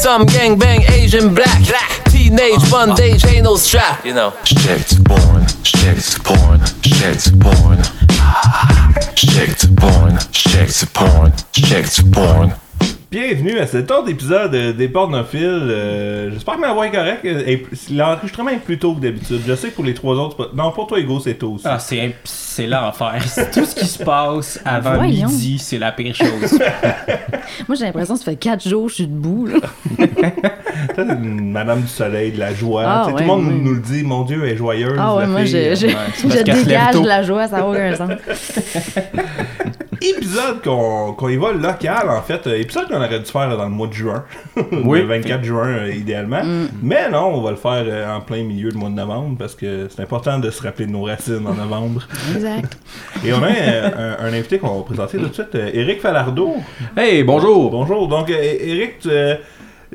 Some gang bang Asian black. Teenage uh-huh. bondage ain't no strap. You know. Shit porn, shit porn, shit porn. Ah, shit porn, shit porn, shit porn. Bienvenue à cet autre épisode des pornophiles. Euh, J'espère que ma voix est correcte. L'enregistrement est plus tôt que d'habitude. Je sais que pour les trois autres, non, pour toi, Hugo, c'est tôt aussi. Ah, c'est, c'est l'enfer. C'est Tout ce qui se passe avant Voyons. midi, c'est la pire chose. Moi, j'ai l'impression que ça fait 4 jours que je suis debout. Là. Ça, c'est une Madame du Soleil, de la joie. Ah, ouais, tout le monde oui. nous le dit, mon Dieu, elle est joyeuse. Ah ouais, la moi, fille. je, je, ouais, je dégage de la joie, ça n'a aucun sens. Épisode qu'on qu'on y va local, en fait. Euh, Épisode qu'on aurait dû faire dans le mois de juin. Oui. le 24 juin, euh, idéalement. Mm. Mais non, on va le faire euh, en plein milieu du mois de novembre parce que c'est important de se rappeler de nos racines en novembre. Exact. Et on a euh, un, un invité qu'on va présenter tout de suite, euh, Éric Falardeau. Hey, bonjour! Bonjour. Donc, euh, Éric, tu, euh,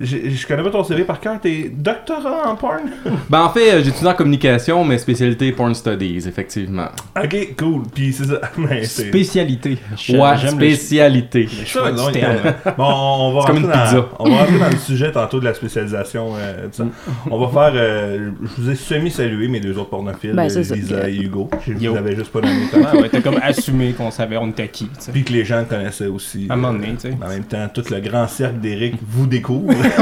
je je connais pas ton CV par cœur. T'es doctorat en porn? Ben en fait, euh, j'étudie en communication, mais spécialité porn studies, effectivement. ok, cool. Puis c'est ça. Mais Spécialité. Je- Ouais, spécialité. le Ça, choix du terme. euh, bon, on va comme rentrer une pizza. dans, on va rentrer dans le sujet tantôt de la spécialisation. euh, ça. On va faire. euh, je vous ai semi-salué mes deux autres pornophiles, Ben. Lisa et Hugo. Je Yo. vous avais juste pas nommé Ouais, ouais, t'as comme assumé qu'on savait on était qui. Puis que les gens connaissaient aussi. À un moment donné, tu sais. En même temps, tout le grand cercle d'Éric vous découvre.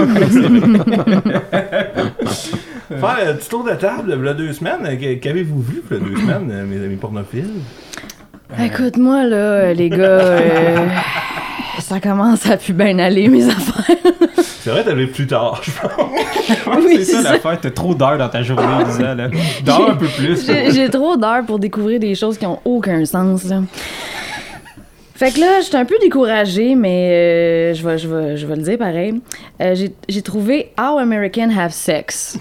Faire un petit tour de table, il y a deux semaines. euh, qu- Qu'avez-vous vu, il y a deux semaines, euh, mes amis pornophiles? Écoute, moi, là, les gars, euh, ça commence à plus bien aller, mes affaires. C'est vrai, t'avais plus tard, je pense. Oui, c'est ça ça. l'affaire, t'as trop d'heures dans ta journée, là. Dors un peu plus. J'ai j'ai trop d'heures pour découvrir des choses qui ont aucun sens, là. Fait que là, j'étais un peu découragée, mais euh, je, vais, je, vais, je vais le dire pareil. Euh, j'ai- trouvé How Americans Have Sex.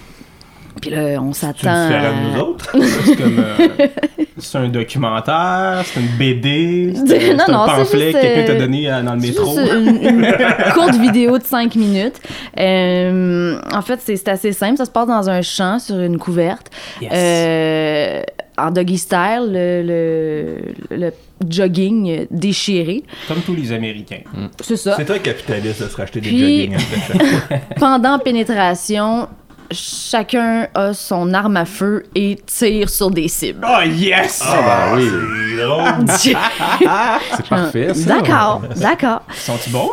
Puis là, on s'attend. différent à- de nous autres? C'est comme. euh, c'est un documentaire, c'est une BD, c'est un, Non, c'est un c'est pamphlet que quelqu'un t'a euh, donné euh, dans le C'est métro. une, une courte vidéo de 5 minutes. Euh, en fait, c'est c'est assez simple. Ça se passe dans un champ sur une couverte. Yes. Euh, en doggy style, le, le, le jogging déchiré. Comme tous les Américains. C'est ça. C'est très capitaliste de se racheter des Puis- jogging après chaque fois. Pendant pénétration, chacun a son arme à feu et tire sur des cibles. Oh yes! Ah ben oui, C'est parfait ça. D'accord, d'accord. Sont-ils bons?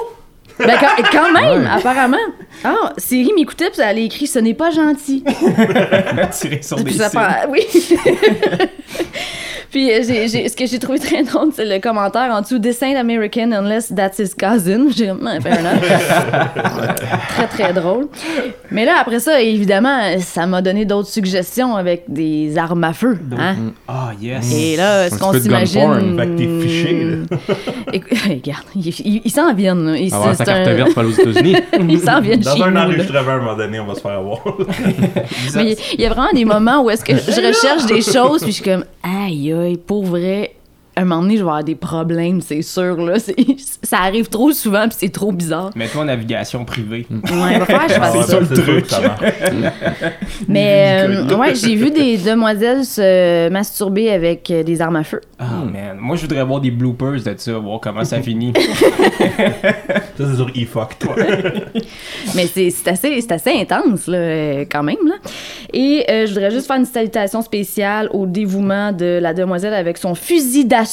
Ben, quand, quand même, Ouais. apparemment. Ah, Siri m'écoutait, puis elle a écrit Ce n'est pas gentil. Tirer sur des cibles. Oui. Puis euh, j'ai- j'ai- ce que j'ai trouvé très drôle, c'est le commentaire en dessous This ain't American unless that's his cousin. J'ai comme, Ah, fair enough. très, très drôle. Mais là, après ça, évidemment, ça m'a donné d'autres suggestions avec des armes à feu. Hein? Ah yes! Et là, est-ce Un qu'on s'imagine? Fait que t'es fiché, là. Écoute, regarde, ils il, il s'en viennent. Ils- Avoir c'est carte un- verte pour aller aux États-Unis. Ils s'en viennent Dans chez un enregistrement, à un moment donné, on va se faire avoir. Mais il y a vraiment des moments où est-ce que je recherche des choses puis je suis comme aïe pour vrai un moment donné je vais avoir des problèmes c'est sûr là. Ça arrive trop souvent puis c'est trop bizarre. Mets-toi en navigation privée. ouais il va falloir que je Ah ouais, fasse ça c'est ça marche. mais euh, ouais j'ai vu des demoiselles se masturber avec euh, des armes à feu. Oh man, moi je voudrais voir des bloopers de ça, voir comment ça finit. Ça, c'est sur e-fuck, toi. mais c'est c'est assez c'est assez intense là euh, quand même là. Et euh, je voudrais juste faire une salutation spéciale au dévouement de la demoiselle avec son fusil d'assaut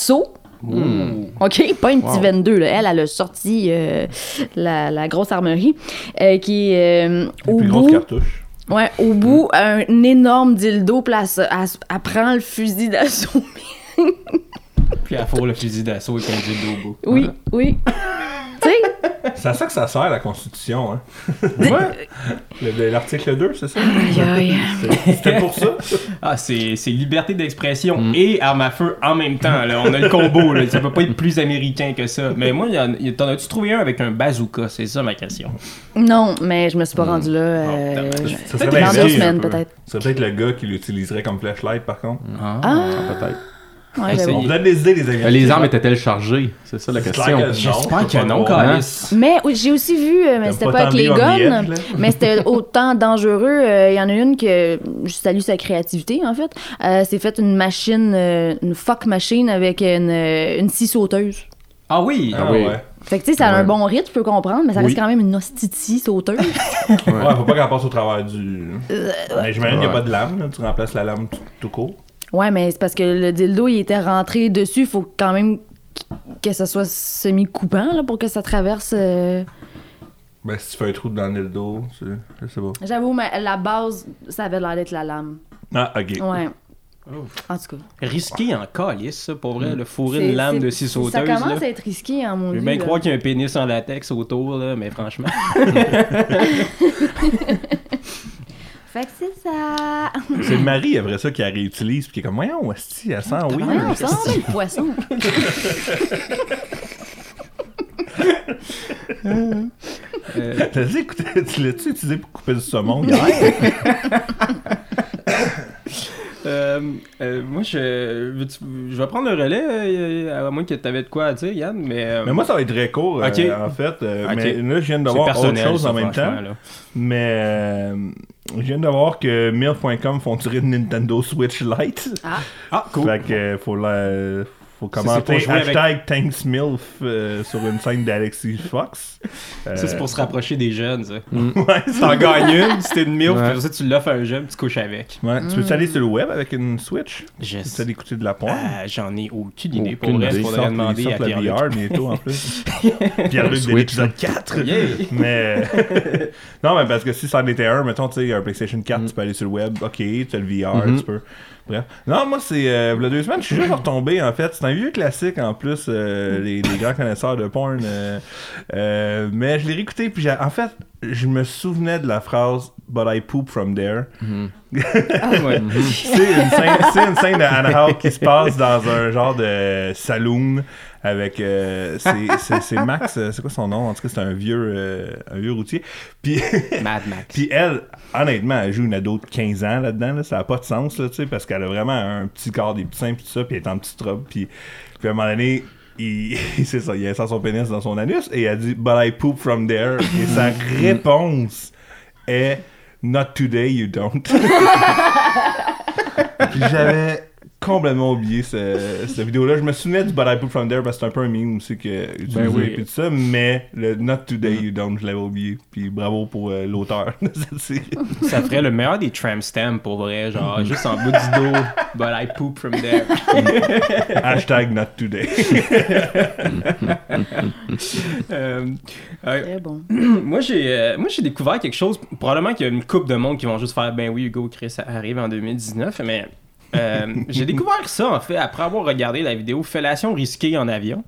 OK, pas une petite Wow. 22. Là. Elle, elle a sorti euh, la, la grosse armerie euh, qui est euh, au plus bout. cartouches. Ouais, au bout, un énorme dildo, puis elle, elle prend le fusil d'assaut. Puis elle fourre le fusil d'assaut avec un dildo au bout. oui, oui. C'est à ça que ça sert, la Constitution, hein? Le- L'article 2, c'est ça? aïe, aïe. C'est- C'était pour ça? Ah, c'est c'est liberté d'expression et arme à feu en même temps. Là. On a le combo. Là. Ça peut pas être plus américain que ça. Mais moi, t'en as-tu trouvé un avec un bazooka? C'est ça ma question. Non, mais je me suis pas rendu là. euh, je- Ça serait dans l'inverse, deux un semaines, peu. peut-être. C'est peut-être le gars qui l'utiliserait comme flashlight, par contre. Ah, Ah. peut-être. Ouais. On vous donne des idées, les amis. Euh, Les armes étaient-elles chargées? C'est ça la question. que. J'espère que non, pas Calis. Mais oui, j'ai aussi vu, euh, mais c'était pas pas avec les guns, mais c'était autant dangereux. Euh, Il y en a une que je salue sa créativité, en fait. Euh, c'est fait une machine, euh, une fuck machine avec une, euh, une scie sauteuse. Ah oui! Ah oui. ouais. Fait que tu sais, ça a un bon rythme, je peux comprendre, mais ça Oui. reste quand même une hostie sauteuse. Ouais, faut pas qu'elle passe au travers du. Mais j'imagine qu'il n'y a pas de lame, là. tu remplaces la lame tout, tout court. Ouais, mais c'est parce que le dildo, il était rentré dessus, il faut quand même que ça soit semi-coupant là, pour que ça traverse. euh, Ben, si tu fais un trou dans le dos, c'est- je sais pas. J'avoue, mais la base, ça avait l'air d'être la lame. Ah, ok. Ouais. En tout cas. Risqué en calice, ça, pour vrai, le fourrer une lame de sauteuse. Ça commence là. à être risqué en mon Je veux dieu. bien là. croire qu'il y a un pénis en latex autour, là, mais franchement. Fait que c'est ça. C'est le mari, après ça, qui la réutilise, puis qui est comme, voyons, hostie, elle sent oui. Ouais, on sent le poisson. T'as-tu écouté, tu l'as-tu utilisé pour couper du saumon hier? Euh, euh, moi, je, je vais prendre le relais, euh, à moins que tu avais de quoi à dire, Yann, mais. euh, Mais moi, ça va être très court, euh, Ok. en fait. euh, Ok. Mais là, je viens de voir autre chose en même temps. là. Mais euh, je viens de voir que Milf.com font tirer une Nintendo Switch Lite. Ah, Ah, cool. Fait que euh, faut la. Faut Ça, commenter avec- hashtag Thanks Milf euh, sur une scène d'Alexis Fox. Euh, Ça, c'est pour se rapprocher des jeunes, ça. Ouais, c'est- T'en gagnes une, si t'es une milf, Ouais. puis ça, tu l'offres à un jeune, tu couches avec. ouais. Tu peux aller sur le web avec une Switch? Je Tu peux d'écouter de la porn? Euh, J'en ai aucune idée. Pour Aucune vrai, il faudrait demander à Pierre-Luc. VR bientôt en plus. Pierre-Luc de Switch. l'épisode 4. Yeah. Mais. non, mais parce que si c'en était un, mettons, tu sais, un PlayStation 4, Mm. tu peux aller sur le web, ok, tu as le VR, Mhm. tu peux. Bref. Non, moi, c'est. Euh, a deux semaines, je suis juste retombé, en fait. C'est un vieux classique, en plus, euh, les, grands connaisseurs de porn. euh, euh, mais je l'ai réécouté, puis j'ai- en fait, je me souvenais de la phrase But I poop from there. C'est une scène, c'est une scène de Anna Hawk qui se passe dans un genre de saloon avec euh, c'est- Max euh, c'est quoi son nom? En tout cas c'est un vieux euh, un vieux routier. Puis Mad Max. puis elle honnêtement elle joue une ado de 15 ans là-dedans là, ça a pas de sens là tu sais parce qu'elle a vraiment un petit corps des petits seins puis tout ça puis elle est en petite robe puis puis à un moment donné il, c'est ça, il insère son pénis dans son anus et elle dit But I poop from there. Et sa réponse est Not today, you don't. Puis j'avais complètement oublié ce- cette vidéo-là. Je me souvenais du But I Poop From There parce que c'est un peu un meme aussi que utilisé oui. puis tout ça, mais le Not Today You Don't, je l'avais oublié. Puis bravo pour euh, l'auteur de cette série. Ça ferait le meilleur des tramp stamps pour vrai, genre juste en bout du dos, but I poop from there. Hashtag Not Today. Euh, euh, Très bon. moi j'ai euh, moi j'ai découvert quelque chose probablement qu'il y a une coupe de monde qui vont juste faire ben oui Hugo Chris ça arrive en 2019 mais euh, j'ai découvert ça en fait après avoir regardé la vidéo fellation risquée en avion.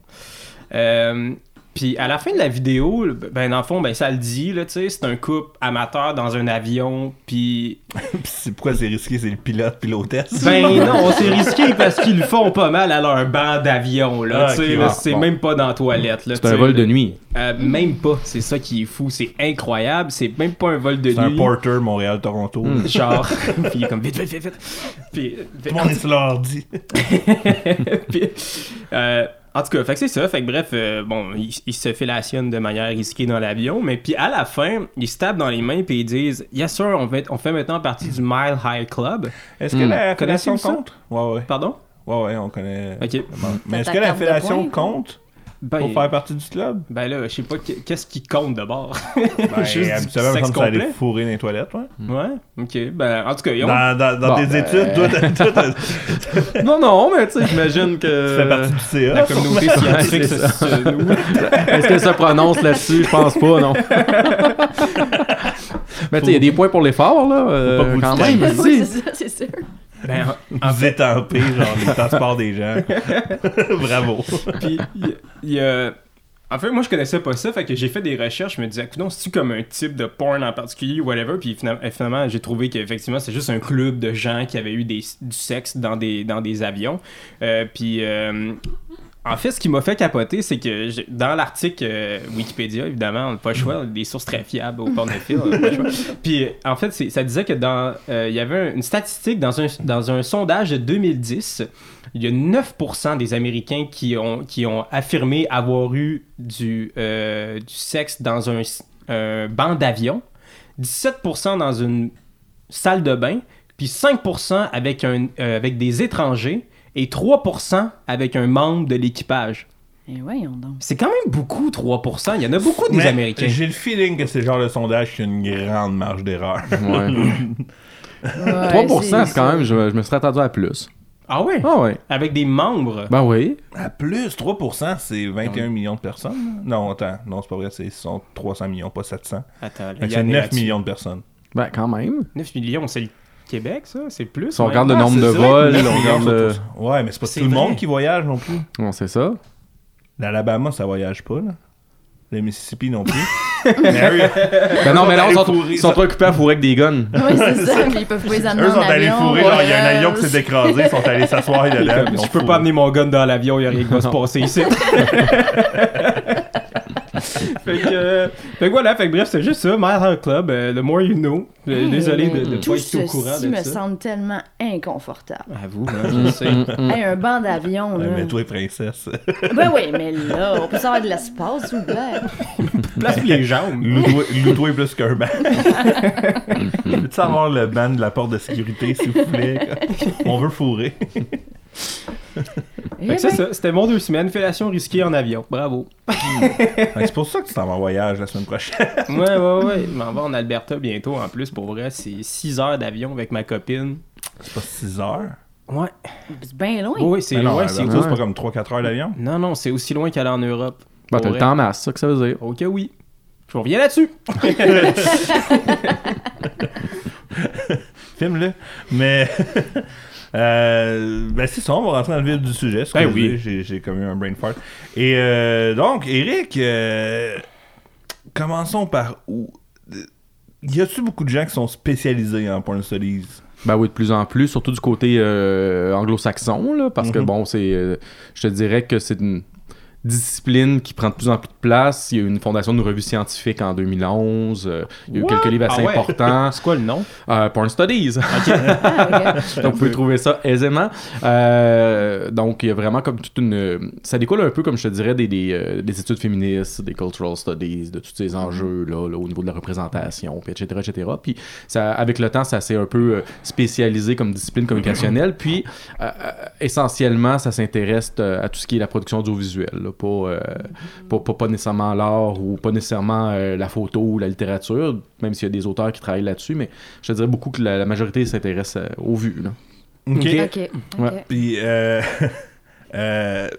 Euh, puis à la fin de la vidéo, ben dans le fond, ben ça le dit, là, tu sais, c'est un couple amateur dans un avion, puis Puis c'est pourquoi c'est risqué, c'est le pilote puis l'hôtesse? ben non, c'est risqué parce qu'ils le font pas mal à leur banc d'avion, là, Ah, tu sais, ah, c'est bon. même pas dans la toilette, là. C'est un vol de nuit. Euh, même pas, c'est ça qui est fou, c'est incroyable, c'est même pas un vol de C'est un nuit. porter Montréal-Toronto. Genre, puis il est comme vite, vite, vite, vite. Puis, Tout le monde est sur l'ordi. puis, euh, en tout cas, fait que c'est ça. Fait que bref, euh, bon, ils il se fellationne de manière risquée dans l'avion, mais puis à la fin, ils se tapent dans les mains puis ils disent Yes sir, on fait, on fait maintenant partie du Mile High Club. Est-ce que Hmm. la fellation compte? Ouais, ouais. Pardon? Ouais, ouais, on connaît. Ok. Mais est-ce que la fellation quoi? compte? Ben, pour faire partie du club? ben là, je sais pas qu'est- qu'est-ce qui compte d'abord? Ben, Juste habituellement, sexe comme ça allait fourrer dans les toilettes, ouais. Ouais, ok. Ben, en tout cas, ils ont- Dans, dans, dans Bon, tes ben- études, toi, t'as- toi, t'as- tu Non, non, mais tu sais, j'imagine que. fais partie du CA. La communauté scientifique, c'est c'est ça. nous. Est-ce que ça prononce là-dessus? Je pense pas, non. Mais tu sais, il y a des points pour l'effort, là. euh, quand même. c'est ça, c'est sûr. Ben, en Vous étampez, genre, les transports des gens. Bravo. Puis, il y a. En fait, moi, je connaissais pas ça, fait que j'ai fait des recherches, je me disais, non, c'est-tu comme un type de porn en particulier ou whatever, puis finalement, finalement, j'ai trouvé qu'effectivement, c'est juste un club de gens qui avaient eu des, du sexe dans des, dans des avions. Euh, puis, euh, en fait, ce qui m'a fait capoter, c'est que dans l'article euh, Wikipédia, évidemment, on n'a pas le choix, des sources très fiables au pornophile, on n'a pas le choix. Puis, en fait, ça disait que dans, euh, il y avait un- une statistique dans un, dans un sondage de 2010, il y a 9% des Américains qui ont, qui ont affirmé avoir eu du, euh, du sexe dans un, un banc d'avion, 17% dans une salle de bain, puis 5% avec, un, avec des étrangers et 3% avec un membre de l'équipage. Et voyons donc. C'est quand même beaucoup, 3%. Il y en a beaucoup des Mais Américains. J'ai le feeling que c'est le genre de sondage qui a une grande marge d'erreur. Ouais. Ouais, 3%, c'est quand même, je, je me serais attendu à plus. Ah ouais? Ah ouais. Avec des membres? Ben oui. À plus, 3%, c'est 21 millions de personnes. là. Non, attends, non, c'est pas vrai, c'est sont 300 millions, pas 700. Attends, que il y c'est en a 9 là-dessus. millions de personnes. Ben quand même. 9 millions, c'est le Québec, ça? C'est plus? Si on ouais. regarde le Ah, nombre de vols, 9 on regarde le... Ouais, mais c'est pas C'est tout le monde qui voyage non plus. Non, c'est ça. L'Alabama, ça voyage pas, là. Le Mississippi non plus. Mary, Ben non, mais là, ils sont, fourrer, ils sont ça. trop occupés à fourrer avec des guns. Oui, c'est ça. Puis ils peuvent pas les amener eux en sont allés avion. fourrer, genre, il y a un avion qui s'est écrasé, ils sont allés s'asseoir dedans. Je peux fourré. pas amener mon gun dans l'avion, il y a rien qui va se passer ici. fait, que, euh, fait que voilà, fait que bref, c'est juste ça. My Heart Club, euh, the more you know. Euh, Désolé de ne Tout pas être au courant ceci de me ça. semble tellement inconfortable. À vous, hein, je sais. Hey, un banc d'avion, Ouais, là. mais toi, princesse, Ben oui, mais là, on peut savoir de l'espace, s'il vous plaît. Place les jambes. loue-toi loue-toi plus qu'un banc. Peux-tu avoir le ban de la porte de sécurité, s'il vous plaît? On veut fourrer. Eh ça, ben, ça, c'était mon deux semaines. Fellation risquée en avion. Bravo. Que C'est pour ça que tu t'en vas en voyage la semaine prochaine. Ouais, ouais, ouais. Je m'en vais en Alberta bientôt en plus. Pour vrai, c'est 6 heures d'avion avec ma copine. C'est pas 6 heures? Ouais. c'est bien loin. Oui, c'est loin. C'est Alberta, c'est pas comme 3-4 heures d'avion. Non, non, c'est aussi loin qu'aller en Europe. Ben Pour t'as le temps masse, c'est ça que ça veut dire. Ok, oui. Je reviens là-dessus. Filme-le. Mais. euh, ben, c'est ça, on va rentrer dans le vif du sujet. Ben oui. J'ai, comme eu un brain fart. Et euh, donc, Eric, euh, commençons par où Y a-tu beaucoup de gens qui sont spécialisés en porn studies Ben oui, de plus en plus, surtout du côté euh, anglo-saxon, là, parce que Mhm. bon, c'est. euh, je te dirais que c'est une discipline qui prend de plus en plus de place. Il y a eu une fondation d'une revue scientifique en 2011. euh, il y a eu What? quelques livres assez Ah ouais? importants. C'est quoi le nom? Euh, Porn Studies. Ah, ok. donc, vous pouvez trouver ça aisément. Euh, donc, il y a vraiment comme toute une. Ça découle un peu, comme je te dirais, des, des, euh, des études féministes, des cultural studies, de tous ces enjeux-là, là, au niveau de la représentation, puis etc., etc. Puis, ça, avec le temps, ça s'est un peu spécialisé comme discipline communicationnelle. Puis, euh, euh, essentiellement, ça s'intéresse à tout ce qui est la production audiovisuelle, là, pas, euh, pas, pas, pas nécessairement l'art ou pas nécessairement euh, la photo ou la littérature, même s'il y a des auteurs qui travaillent là-dessus, mais je te dirais beaucoup que la, la majorité s'intéresse euh, aux vues. Là. Ok. Ouais. Puis, euh, euh,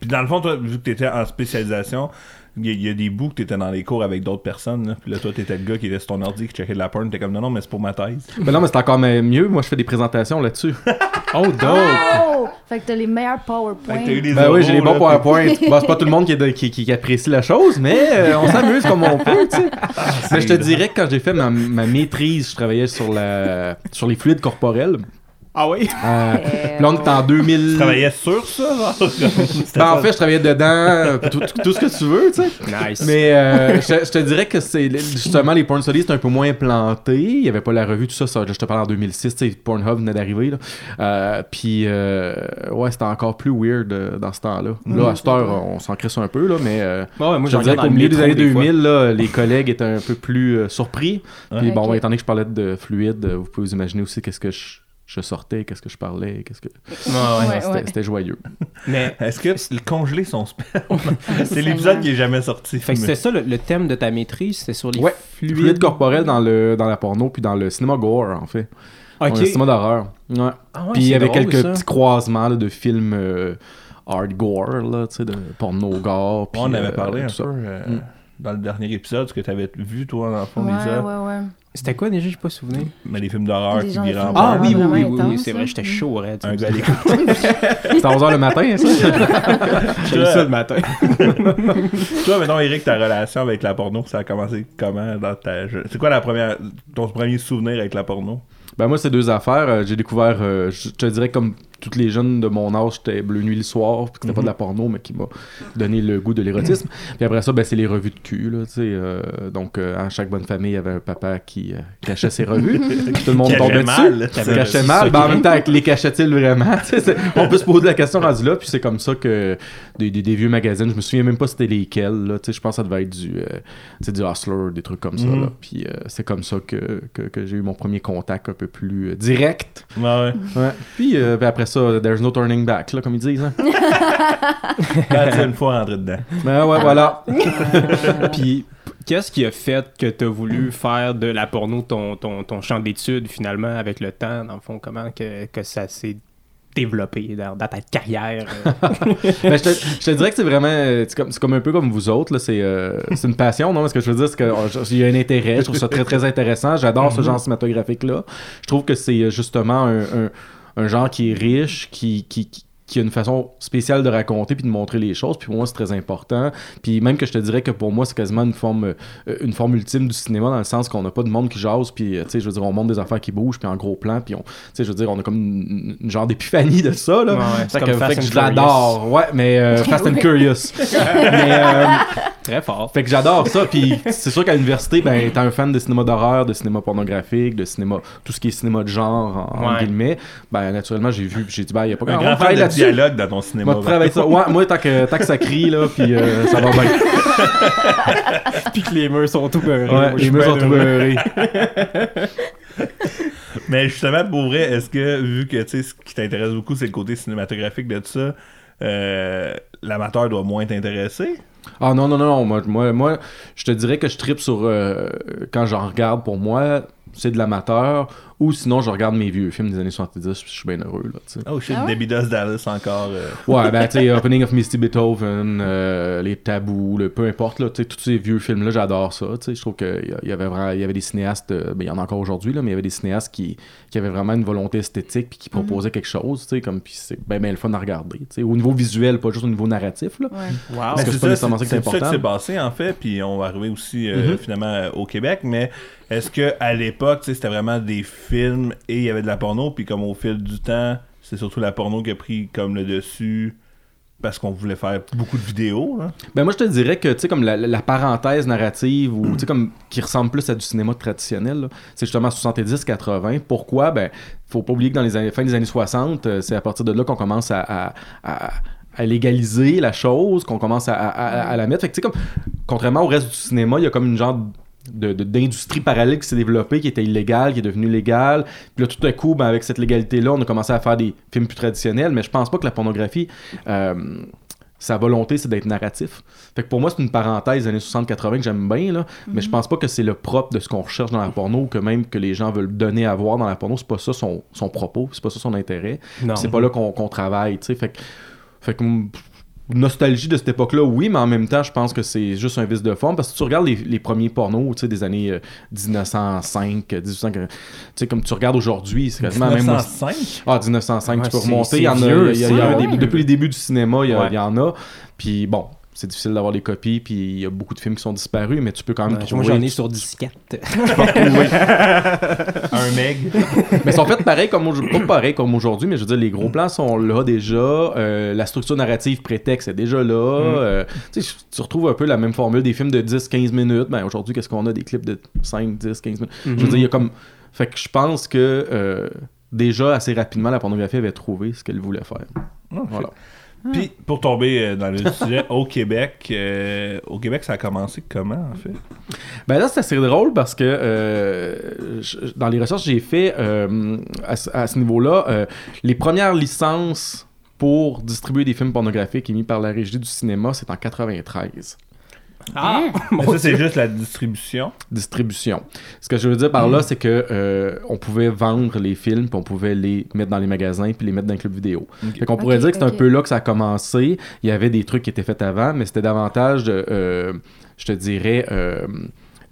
puis dans le fond, toi, vu que t'étais en spécialisation, il y, a- il y a des bouts que t'étais dans les cours avec d'autres personnes. Là. Puis là, toi, t'étais le gars qui était sur ton ordi, qui checkait de la porn. T'es comme non, non, mais c'est pour ma thèse. Mais non, mais c'est encore même mieux. Moi, je fais des présentations là-dessus. Oh, dope! Fait que t'as les meilleurs PowerPoints. Fait que t'as eu des Ben oui, j'ai les bons là, PowerPoint. Bon, c'est pas tout le monde qui, est de- qui, qui- qui apprécie la chose, mais euh, on s'amuse comme on peut, tu sais. mais je te dirais que quand j'ai fait ma, ma maîtrise, je travaillais sur, la, sur les fluides corporels. Ah oui? Euh, Euh, là, on est en 2000. Tu travaillais sur ça, Ben, en fait, je travaillais dedans, tout, tout- tout ce que tu veux, tu sais. Nice. Mais euh, je, je te dirais que c'est justement les porn studies, c'est un peu moins implanté. Il n'y avait pas la revue, tout ça, ça je te parle en 2006, tu sais, Pornhub venait d'arriver. là. Euh, puis, euh, ouais, c'était encore plus weird euh, dans ce temps-là. Là, à cette heure, on s'en crisse un peu, là, mais euh, Ouais, ouais, moi, je j'en te dirais qu'au milieu des années des fois. 2000, là, les collègues étaient un peu plus euh, surpris. Puis, bon, étant donné que je parlais de fluide, vous pouvez vous imaginer aussi qu'est-ce que je, je sortais, qu'est-ce que je parlais, qu'est-ce que... Ouais, ouais. Ouais, C'était joyeux. Mais, Est-ce que le congeler son sperme? c'est l'épisode qui est jamais sorti. fait que mais- c'était ça le, le thème de ta maîtrise, c'était sur les Ouais, fluides. Fluide corporel dans, le, dans la porno, puis dans le cinéma gore, en fait. Le cinéma d'horreur. Ouais. Ah ouais, Puis il y avait drôle, quelques ça. petits croisements là, de films euh, hardcore, là, tu sais, de porno gore. puis, on avait euh, parlé un tout ça. peu euh, Mm. Dans le dernier épisode, ce que t'avais vu, toi, dans le fond, Ouais, Lisa. ouais, ouais. C'était quoi déjà, j'ai pas souvenir. Mais les films d'horreur qui virent en. Ah oui, oui, oui, oui, oui, c'est hein. vrai, j'étais chaud, raide. Un gars à l'écoute. C'était à 11h le matin, ça? J'ai eu ça le matin. Toi, maintenant, Eric, ta relation avec la porno, ça a commencé comment dans ta... C'est quoi la première... ton premier souvenir avec la porno? ben moi, c'est deux affaires. Euh, J'ai découvert, euh, je te dirais comme tous les jeunes de mon âge, j'étais Bleu Nuit le soir, puis que c'était pas de la porno, mais qui m'a donné le goût de l'érotisme. Puis après ça, ben, c'est les revues de cul, là, tu sais. euh, donc, euh, chaque bonne famille, il y avait un papa qui euh, cachait ses revues. Tout le monde tombait mal. dessus. Cachait mal. Ben, en même temps, les cachait-il vraiment? On peut se poser la question rendu là, puis c'est comme ça que des, des- des vieux magazines, je me souviens même pas c'était lesquels, là, tu sais, je pense que ça devait être du, euh, du Hustler, des trucs comme ça. Mhm. là. Puis c'est comme ça que, que, que j'ai eu mon premier contact un peu plus direct. Ouais, ouais. Ouais. Puis ben, après ça, there's no turning back, là, comme ils disent. Hein. Quand tu es une fois rentré dedans. ben ouais, voilà. Puis, qu'est-ce qui a fait que tu as voulu faire de la porno ton, ton, ton champ d'études, finalement, avec le temps, dans le fond? Comment que, que ça s'est développé dans, dans ta carrière? Ben, je, te, je te dirais que c'est vraiment. euh, C'est comme, un peu comme vous autres. là, C'est euh, c'est une passion, non? Ce que je veux dire, c'est qu'il y a un intérêt. Je trouve ça très, très intéressant. J'adore ce genre cinématographique-là. Je trouve que c'est euh, justement un, un- un genre qui est riche, qui, qui, qui- qui a une façon spéciale de raconter puis de montrer les choses. Puis pour moi, c'est très important. Puis même que je te dirais que pour moi, c'est quasiment une forme, euh, une forme ultime du cinéma dans le sens qu'on n'a pas de monde qui jase. Puis, euh, tu sais, je veux dire, on montre des affaires qui bougent, puis en gros plan. Puis, on, tu sais, je veux dire, on a comme une, une genre d'épiphanie de ça, là. Ouais, ouais, c'est Fait comme que, fait que je l'adore. Ouais, mais euh, Fast and Curious. mais, euh, Très fort. fait que j'adore ça. Puis c'est sûr qu'à l'université, ben, t'es un fan de cinéma d'horreur, de cinéma pornographique, de cinéma, tout ce qui est cinéma de genre, en, guillemets. Ben, naturellement, j'ai vu, puis j'ai dit, ben, y a pas grand dialogue dans ton cinéma. Moi, travaille ça. Ouais, moi, tant que, tant que ça crie, là, puis euh, ça va bien. Puis que les murs sont tout beurrés. Ouais, les murs sont tout beurrés. Mais justement, pour vrai, est-ce que, vu que tu sais, ce qui t'intéresse beaucoup, c'est le côté cinématographique de tout ça, euh, l'amateur doit moins t'intéresser? Ah non, non, non, non. Moi, moi, moi je te dirais que je tripe sur. euh, quand j'en regarde pour moi, c'est de l'amateur. Ou sinon, je regarde mes vieux films des années 70, puis je suis bien heureux, là, tu sais. Oh shit, Ah ouais? Debbie Does Dallas encore. euh, Ouais, ben, tu sais, Opening of Misty Beethoven, euh, Les Tabous, le, peu importe, là, tu sais, tous ces vieux films-là, j'adore ça, tu sais. Je trouve qu'il y, avait vraiment, il y avait des cinéastes, euh, ben, il y en a encore aujourd'hui, là, mais il y avait des cinéastes qui, qui avaient vraiment une volonté esthétique, puis qui proposaient quelque chose, tu sais, comme, puis c'est ben, ben le fun à regarder, tu sais, au niveau visuel, pas juste au niveau narratif, là. Ouais. Wow. Parce que Mais c'est pas nécessairement ça qui est c'est ça qui important. s'est passé en fait, puis on va arriver aussi euh, Mhm. finalement euh, au Québec, mais est-ce que à l'époque, c'était vraiment des films et il y avait de la porno, puis comme au fil du temps, c'est surtout la porno qui a pris comme le dessus parce qu'on voulait faire beaucoup de vidéos, là. Ben moi je te dirais que tu sais comme la, parenthèse narrative ou tu comme qui ressemble plus à du cinéma traditionnel, c'est justement 70-80. Pourquoi? Ben faut pas oublier que dans les années, fin des années 60, euh, c'est à partir de là qu'on commence à, à- légaliser la chose, qu'on commence à- à la mettre. Fait que tu sais comme contrairement au reste du cinéma, il y a comme une genre de- de- d'industrie parallèle qui s'est développée, qui était illégale, qui est devenue légale. Puis là, tout à coup, ben, avec cette légalité-là, on a commencé à faire des films plus traditionnels. Mais je pense pas que la pornographie, euh, sa volonté, c'est d'être narratif. Fait que pour moi, c'est une parenthèse des années 60-80 que j'aime bien, là. Mais je pense pas que c'est le propre de ce qu'on recherche dans la porno ou que même que les gens veulent donner à voir dans la porno. C'est pas ça son, son propos, c'est pas ça son intérêt. C'est pas là qu'on travaille, tu sais. Fait que, fait que, nostalgie de cette époque-là, oui, mais en même temps, je pense que c'est juste un vice de forme. Parce que tu regardes les, les premiers pornos, tu sais, des années euh, 1905, 1800, tu sais, comme tu regardes aujourd'hui, c'est quasiment même... 1905? Ah, 1905, Ouais, tu peux remonter. Il y en a, y a- y a ouais. depuis les débuts du cinéma, Ouais. il y en a. Puis bon, c'est difficile d'avoir les copies, puis il y a beaucoup de films qui sont disparus, mais tu peux quand même Ouais, trouver. moi, j'en ai sur disquette. Un meg? mais ils sont faits pareil comme aujourd'hui, pas pareil comme aujourd'hui, mais je veux dire, les gros plans sont là déjà. euh, la structure narrative prétexte est déjà là. euh, tu retrouves un peu la même formule des films de 10-15 minutes. Ben, aujourd'hui, qu'est-ce qu'on a Des clips de 5, 10, 15 minutes? Je veux dire, il y a comme. Fait que je pense que euh, déjà, assez rapidement, la pornographie avait trouvé ce qu'elle voulait faire. Voilà. Puis, pour tomber euh, dans le sujet, au Québec, euh, au Québec, ça a commencé comment, en fait? Ben là, c'est assez drôle parce que euh, je- dans les recherches que j'ai fait euh, à, ce- à ce niveau-là, les premières licences pour distribuer des films pornographiques émis par la Régie du cinéma, c'est en 93. Ah! Mais ça, c'est juste la distribution. Distribution. Ce que je veux dire par Mm. là, c'est que euh, on pouvait vendre les films, puis on pouvait les mettre dans les magasins, puis les mettre dans les clubs vidéo. Ok. Fait qu'on pourrait dire que c'est un peu là que ça a commencé. Il y avait des trucs qui étaient faits avant, mais c'était davantage de, euh, je te dirais, euh,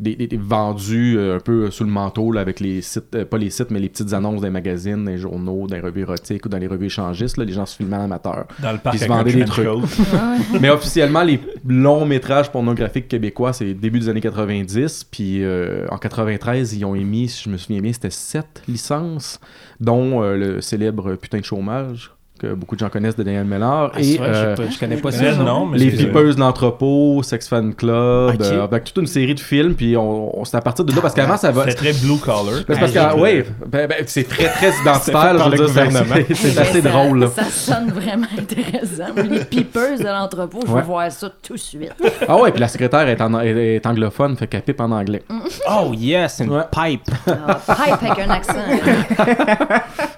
des, des- des vendus euh, un peu sous le manteau là, avec les sites, euh, pas les sites, mais les petites annonces des magazines, des journaux, des revues érotiques ou dans les revues échangistes. Là, les gens se filmaient en amateur. Dans le parc Puis se vendaient des trucs. Mais officiellement, les longs métrages pornographiques québécois, c'est début des années 90. Puis euh, en 93, ils ont émis, si je me souviens bien, c'était sept licences, dont euh, le célèbre Putain de chômage. Que beaucoup de gens connaissent de Daniel Mellard. Ah, et vrai, euh, je connais pas ça. non? mais les Flippers de l'entrepôt, Sex Fan Club, euh, avec toute une série de films, puis on, on- c'est à partir de là, parce qu'avant, ça va... C'est très blue collar. Ben, parce Ah, que, ben, ben, c'est très, très identitaire. par je veux le dire, c'est- assez ça, drôle, là. Ça sonne vraiment intéressant. Les peepers de l'entrepôt, je Ouais. voir ça tout de suite. Ah ouais, puis la secrétaire est, en- est- est anglophone, fait qu'elle pipe en anglais. Oh yes, une Ouais. pipe. Ah, pipe avec un accent.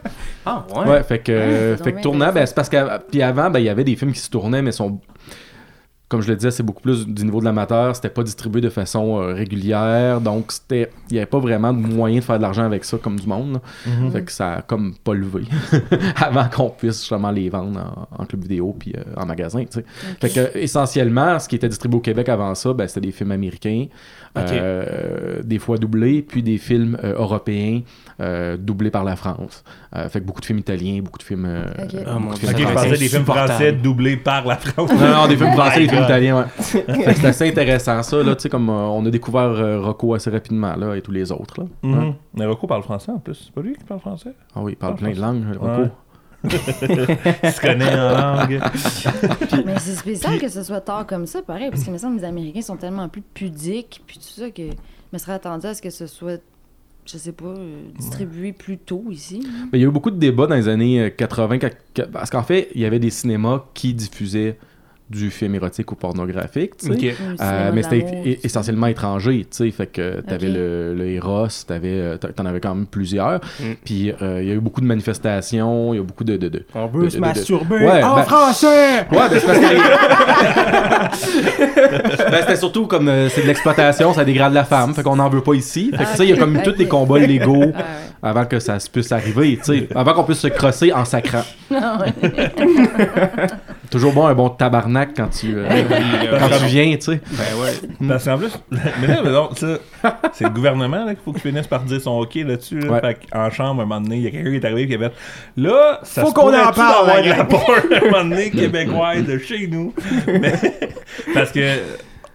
Ah ouais. Ouais, fait que, fait que tournant, ben, c'est parce que. Puis avant, ben, il y avait des films qui se tournaient, mais sont. Comme je le disais, c'est beaucoup plus du niveau de l'amateur. C'était pas distribué de façon euh, régulière. Donc, c'était. Il n'y avait pas vraiment de moyen de faire de l'argent avec ça comme du monde. Mm-hmm. Fait que ça a comme pas levé. avant qu'on puisse justement les vendre en, en club vidéo puis euh, en magasin, tu sais. Fait que, essentiellement, ce qui était distribué au Québec avant ça, ben, c'était des films américains. Euh, des fois doublés, puis des films euh, européens euh, doublés par la France. Euh, fait que beaucoup de films italiens, beaucoup de films. euh, Ok. beaucoup Oh mon de Dieu. films Ok, je C'est pensais des films français doublés par la France. non, non, des films français, des films italiens, ouais. C'est assez intéressant, ça, là, tu sais, comme euh, on a découvert euh, Rocco assez rapidement, là, et tous les autres, là. Mhm. Mais Rocco parle français en plus. C'est pas lui qui parle français? Ah oui, il parle Ah, plein de langues, Rocco. Ouais. Se connaît en langue. Mais c'est spécial que ce soit tard comme ça, pareil, parce que me semble que les Américains sont tellement plus pudiques, puis tout ça, que je me serais attendu à ce que ce soit, je sais pas, euh, distribué plus tôt ici. Ben, il y a eu beaucoup de débats dans les années euh, 80, quand- quand- parce qu'en fait, il y avait des cinémas qui diffusaient du film érotique ou pornographique, tu sais. Euh, mais c'était essentiellement étranger, tu sais, fait que t'avais Ok. le, le Eros, t'avais, euh, t'en avais quand même plusieurs, Mm. puis euh, il y a eu beaucoup de manifestations, il y a beaucoup de... de, de- On veut de- se de- masturber Ouais, en ben- français. Ouais, ben, c'est parce que... ben, c'était surtout comme euh, c'est de l'exploitation, ça dégrade la femme, fait qu'on n'en veut pas ici. Fait que ça, il y a comme eu tous des combats légaux Ah, ouais. avant que ça se puisse arriver, tu sais, avant qu'on puisse se crosser en sacrant. Toujours bon un bon tabarnak quand tu, euh, quand tu viens, tu sais. Ben ouais. Parce qu'en plus, mais là, mais non, ça, c'est le gouvernement là, qu'il faut qu'il finisse par dire son OK là-dessus. là. Ouais. Fait qu'en chambre, un moment donné, il y a quelqu'un qui est arrivé qui a fait Là, ça Faut se qu'on en parle, de la à un moment donné québécoise de chez nous? Mais- parce que.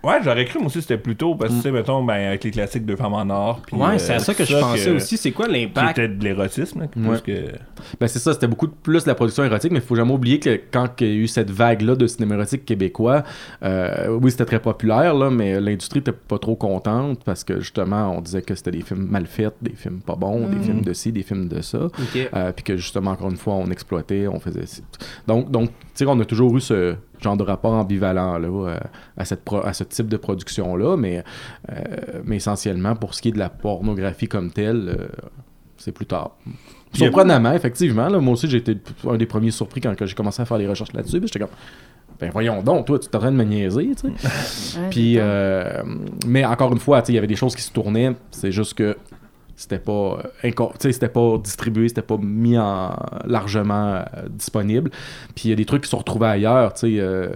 Ouais, j'aurais cru, moi aussi, c'était plus tôt. Parce que, tu sais, mettons, ben, avec les classiques de Femmes en Or. puis, Ouais, euh, c'est à ça que je pensais aussi. C'est quoi l'impact? était de l'érotisme, là, plus Ouais. que. Ben c'est ça, c'était beaucoup plus de la production érotique, mais il faut jamais oublier que quand il y a eu cette vague-là de cinéma érotique québécois, euh, oui, c'était très populaire, là, mais l'industrie était pas trop contente parce que justement, on disait que c'était des films mal faits, des films pas bons, des films de ci, des films de ça. Ok. Euh, puis que justement, encore une fois, on exploitait, on faisait. ci. Donc, donc tu sais, on a toujours eu ce genre de rapport ambivalent là, euh, à, cette pro- à ce type de production-là, mais, euh, mais essentiellement, pour ce qui est de la pornographie comme telle, euh, c'est plus tard. Surprenamment, effectivement, là, moi aussi, j'ai été un des premiers surpris quand j'ai commencé à faire les recherches là-dessus. J'étais comme, ben voyons donc, toi, tu es en train de me niaiser, tu sais. Ouais, Puis, euh, mais encore une fois, tu sais, il y avait des choses qui se tournaient. C'est juste que c'était pas, euh, c'était pas distribué, c'était pas mis en largement euh, disponible. Puis il y a des trucs qui sont retrouvés ailleurs. Tu sais, euh,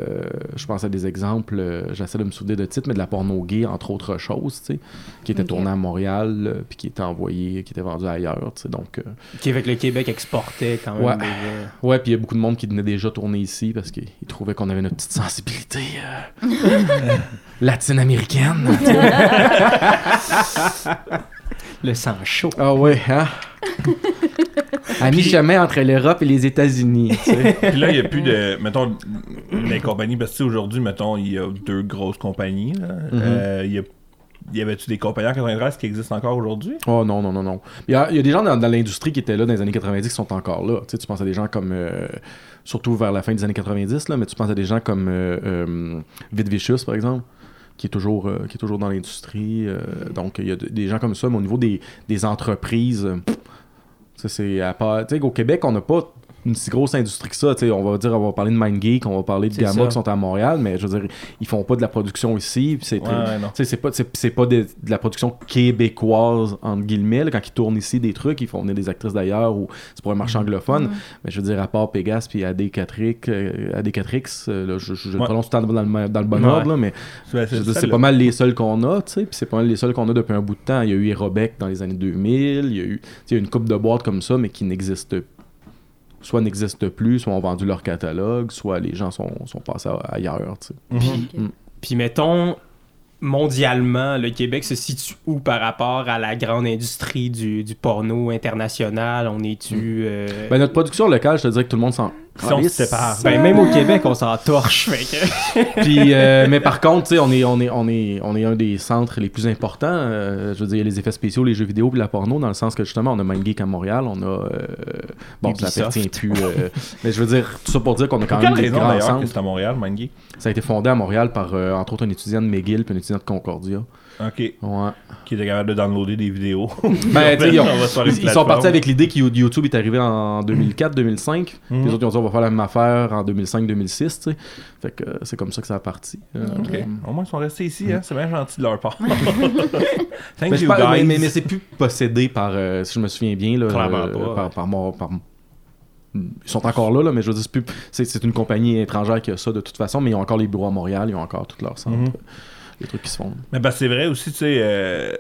je pense à des exemples. euh, J'essaie de me souvenir de titres, mais de la porno gay, entre autres choses, tu sais, qui était Ok. tourné à Montréal, puis qui était envoyé, qui était vendu ailleurs. Tu sais, donc, Qui avec le Québec exportait quand même Ouais. déjà. ouais, puis il y a beaucoup de monde qui venait déjà tourner ici parce qu'ils ils trouvaient qu'on avait notre petite sensibilité latine-américaine. tu. Le sang chaud. Ah ouais, hein? À mi-chemin entre l'Europe et les États-Unis. tu sais. Puis là, il n'y a plus de. Mettons, les compagnies. Parce que tu sais, aujourd'hui, mettons, il y a deux grosses compagnies. là. Euh, il y a. Y avait-tu des compagnies en 93 qui existent encore aujourd'hui? Oh non, non, non, non. Il y a, il y a des gens dans, dans l'industrie qui étaient là dans les années 90 qui sont encore là. Tu sais, tu penses à des gens comme. euh, surtout vers la fin des années 90, là, mais tu penses à des gens comme euh, euh, Vid Vicious, par exemple, qui est toujours, euh, qui est toujours dans l'industrie. euh, donc, il y a de- des gens comme ça, mais au niveau des, des entreprises. ça, c'est à part. Au Québec, on n'a pas une si grosse industrie que ça. Tu sais, on va dire, on va parler de MindGeek, on va parler de Gamma ça. qui sont à Montréal, mais je veux dire, ils font pas de la production ici. c'est Ouais, ouais, pas, pas de, de la production québécoise, entre guillemets. là. quand ils tournent ici des trucs, ils font venir des actrices d'ailleurs ou c'est pour un marché anglophone. Mais je veux dire, à part Pegas puis AD4X, euh, AD4X euh, là, je, je, je le Ouais. prononce tout le temps dans le, dans le bon Ouais. ordre, là, mais C'est pas mal les seuls qu'on a, tu sais, puis c'est pas mal les seuls qu'on a depuis un bout de temps. Il y a eu Aerobec dans les années 2000, il y a eu une coupe de boîtes comme ça, mais qui n'existe soit n'existe plus, soit ont vendu leur catalogue, soit les gens sont, sont passés à- ailleurs. Mhm. Puis mettons, mondialement, le Québec se situe où par rapport à la grande industrie du, du porno international? On est-tu... euh, Ben, notre production locale, je te dirais que tout le monde s'en Si on se sépare. Ben, même au Québec, on s'en torche. Puis, euh, mais par contre, tu sais, on est, on, est, on, est, on est un des centres les plus importants. euh, je veux dire, il y a les effets spéciaux, les jeux vidéo puis la porno, dans le sens que justement, on a MindGeek à Montréal, on a. euh, bon, ça Ubisoft. appartient plus. euh, mais je veux dire, tout ça pour dire qu'on a quand même des grands centres. c'est à Montréal? Ça a été fondé à Montréal par, euh, entre autres, un étudiant de McGill puis un étudiant de Concordia. Ok. Ouais. Qui était capable de downloader des vidéos. Ben, ils, ont- sont partis avec l'idée que YouTube est arrivé en 2004-2005. Mhm. Les autres, ils ont dit on va faire la même affaire en 2005-2006. tu sais. Fait que euh, c'est comme ça que ça a parti. Euh, Ok. Au moins, ils sont restés ici, hein. C'est bien gentil de leur part. Thank Mais, you, mais, guys. mais- mais c'est plus possédé par, euh, si je me souviens bien, là, Clairement euh, pas, par, moi- par- Ils sont encore là, là, mais je veux dire, c'est, une compagnie étrangère qui a ça de toute façon, mais ils ont encore les bureaux à Montréal, ils ont encore tous leurs centres, Mhm. euh, les trucs qui se font. Mais parce que c'est vrai aussi, tu sais. euh,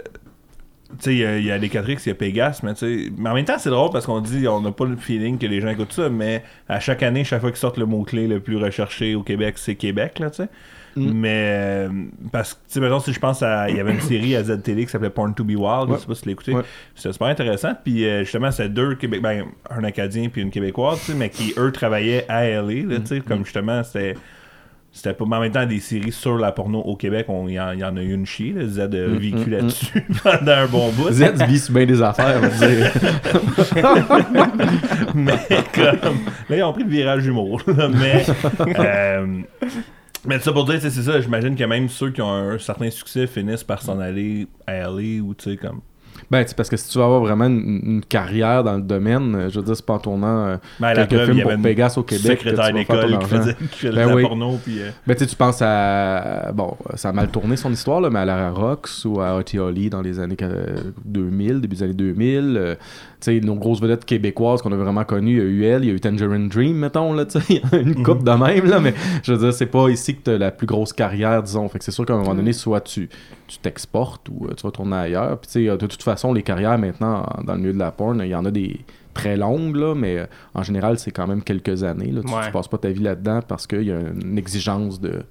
Tu sais, il y a- il y, a les Catrix, il y a Pegas, mais tu sais. Mais en même temps, c'est drôle parce qu'on dit on n'a pas le feeling que les gens écoutent ça, mais à chaque année, chaque fois qu'ils sortent le mot-clé le plus recherché au Québec, c'est Québec, là, tu sais. Mm. Mais euh, parce que, tu sais, mettons, si je pense à. Il y avait une série à ZTV qui s'appelait Porn to be Wild, Ouais. je sais pas si tu l'as écouté. Ouais. C'était super intéressant. Puis euh, justement, c'est deux Québec, ben, un Acadien puis une Québécoise, tu sais, mais qui eux travaillaient à LA, là, tu sais, comme justement, c'était. C'était pas mais en même temps des séries sur la porno au Québec, on- il y, en- y en a eu une chier, là. Z a vécu mm, là-dessus pendant un bon bout. Z vit sur bien des affaires, on va dire. mais comme là ils ont pris le virage humour là, mais euh, mais ça pour dire c'est ça j'imagine que même ceux qui ont un certain succès finissent par s'en aller à LA ou tu sais comme Ben, c'est parce que si tu veux avoir vraiment une, une carrière dans le domaine, euh, je veux dire, c'est pas en tournant euh, ben, quelques preuve, films pour Pegas au Québec secrétaire d'école qui faisait, qui faisait Ben la oui. porno puis euh, Ben, tu penses à. Bon, ça a mal tourné son histoire, là, mais à la Rox ou à Holly dans les années euh, 2000, début des années 2000. euh, tu sais, nos grosses vedettes québécoises qu'on a vraiment connues, il y a eu elle, il y a eu Tangerine Dream, mettons, là, tu sais. Une coupe de même, là, mais je veux dire, c'est pas ici que tu as la plus grosse carrière, disons. Fait que c'est sûr qu'à un moment donné, soit tu tu t'exportes ou tu vas tourner ailleurs. Puis, tu sais, de toute façon, les carrières maintenant, en- dans le milieu de la porn, il y en a des très longues, là, mais euh, en général, c'est quand même quelques années. Là. Tu, Ouais. tu passes pas ta vie là-dedans parce qu'il y a une exigence de,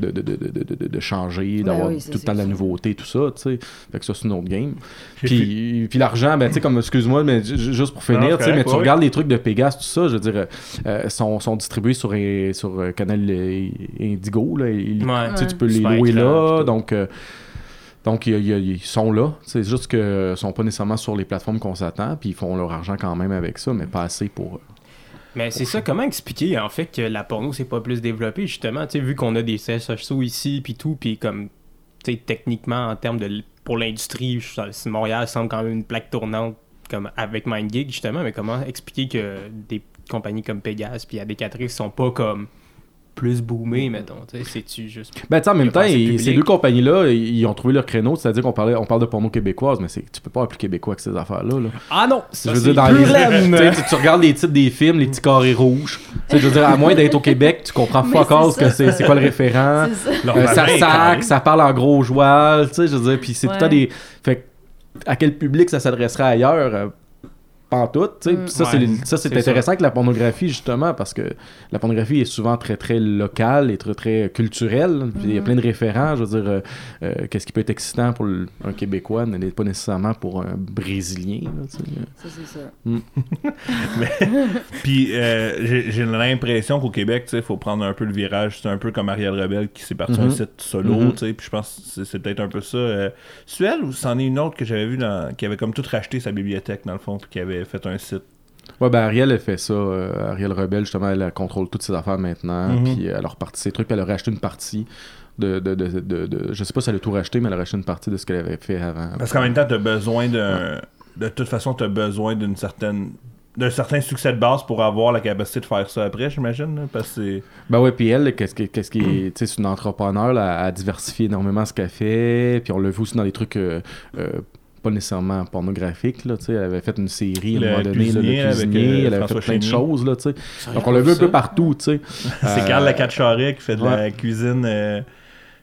de, de, de, de, de- de- de changer, d'avoir oui, tout le temps de la nouveauté, tout ça, tu sais. Fait que ça, c'est une autre game. Puis, puis l'argent, ben, tu sais, comme, excuse-moi, mais ju- ju- juste pour Non, finir, sais, mais tu ouais, regardes les trucs de Pegas, tout ça, je veux dire, euh, euh, sont, sont distribués sur, sur euh, Canal Indigo, là. Ouais. tu peux les louer là, donc... euh, donc, ils sont là. C'est juste que sont pas nécessairement sur les plateformes qu'on s'attend, puis ils font leur argent quand même avec ça, mais pas assez pour. euh, Mais c'est ça, comment expliquer en fait que la porno c'est pas plus développé justement, tu sais, vu qu'on a des CSHO ici puis tout, puis comme, tu sais, techniquement en termes de pour l'industrie, Montréal semble quand même une plaque tournante comme avec MindGeek justement, mais comment expliquer que des compagnies comme Pegas puis Adécatrice sont pas comme plus boomées, mettons, tu sais, c'est-tu juste... Ben, tu sais, en même temps, ces deux compagnies-là, ils ils ont trouvé leur créneau, c'est-à-dire qu'on parlait, on parle de porno québécoise, mais c'est, tu peux pas être plus québécois que ces affaires-là. Là. Ah non! je Ça, veux c'est dire, dans les. tu, tu- regardes les titres des films, les petits carrés rouges. Je veux dire, à moins d'être au Québec, tu comprends fuck c'est all que c'est, c'est quoi le référent? C'est ça. Euh, ça sac, ça parle en gros joual, tu sais, je veux dire, puis c'est tout le temps Ouais. des. Fait que, à quel public ça s'adresserait ailleurs? Pas en tout, tu sais. Mm. Ça, Ouais, c'est, ça, c'est c'est intéressant avec la pornographie, justement, parce que la pornographie est souvent très, très locale et très, très culturelle. Puis il y a Mhm. plein de référents. Je veux dire, euh, euh, qu'est-ce qui peut être excitant pour le- un Québécois n'est pas nécessairement pour un Brésilien, là. Ça, c'est ça. Puis euh, j'ai l'impression qu'au Québec, tu sais, faut prendre un peu le virage. C'est un peu comme Ariel Rebelle qui s'est parti un Mhm. site solo, Mhm. tu sais. Puis je pense que c'est- c'est peut-être un peu ça. Euh, Suel ou c'en est une autre que j'avais vu dans, qui avait comme tout racheté sa bibliothèque dans le fond, puis qui avait fait un site. Ouais, ben Ariel, elle fait ça. euh, Ariel Rebelle, justement, elle, contrôle toutes ses affaires maintenant. Mhm. Puis elle a reparti ses trucs, puis elle a racheté une partie de, de, de, de, de- Je sais pas si elle a tout racheté, mais elle a racheté une partie de ce qu'elle avait fait avant. Parce qu'en même temps, t'as besoin d'un. De toute façon, t'as besoin d'une certaine. d'un certain succès de base pour avoir la capacité de faire ça après, j'imagine. Parce que. Ben ouais, puis elle, qu'est-ce qui, qu'est-ce qui tu c'est une entrepreneur, là, elle a diversifié énormément ce qu'elle fait, puis on l'a vu aussi dans des trucs euh, euh, pas nécessairement pornographiques, là, tu sais, elle avait fait une série à un Le moment donné, là, cuisinier le avec, cuisinier, euh, elle avait fait plein de choses, là, tu sais. Donc on l'a vu un peu partout, tu sais. C'est Euh, Carl Lacatcharet qui fait de la cuisine. euh,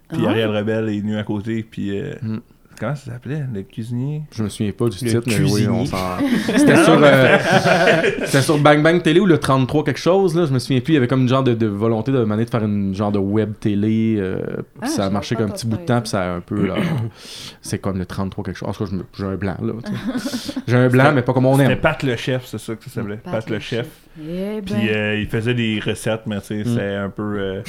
puis Ah. Ariel Rebelle est venu à côté. Puis. euh, Mm. Comment ça s'appelait? Le cuisinier? Je me souviens pas du Le titre, mais oui, on s'en. C'était sur, euh, c'était sur Bang Bang Télé ou le 33 quelque chose, là. Je me souviens plus. Il y avait comme une genre de, de volonté de demander de faire une genre de web télé. euh, Ah, ça a marché comme un petit bout de temps, puis ça a un peu, là. C'est comme le 33 quelque chose. En tout cas, je me- j'ai un blanc, là. J'ai un blanc, mais pas comme on C'était aime. Pat le chef, c'est ça que ça s'appelait. Pat, le chef. Eh ben. Puis euh, il faisait des recettes, mais tu sais, Mm. c'est un peu euh,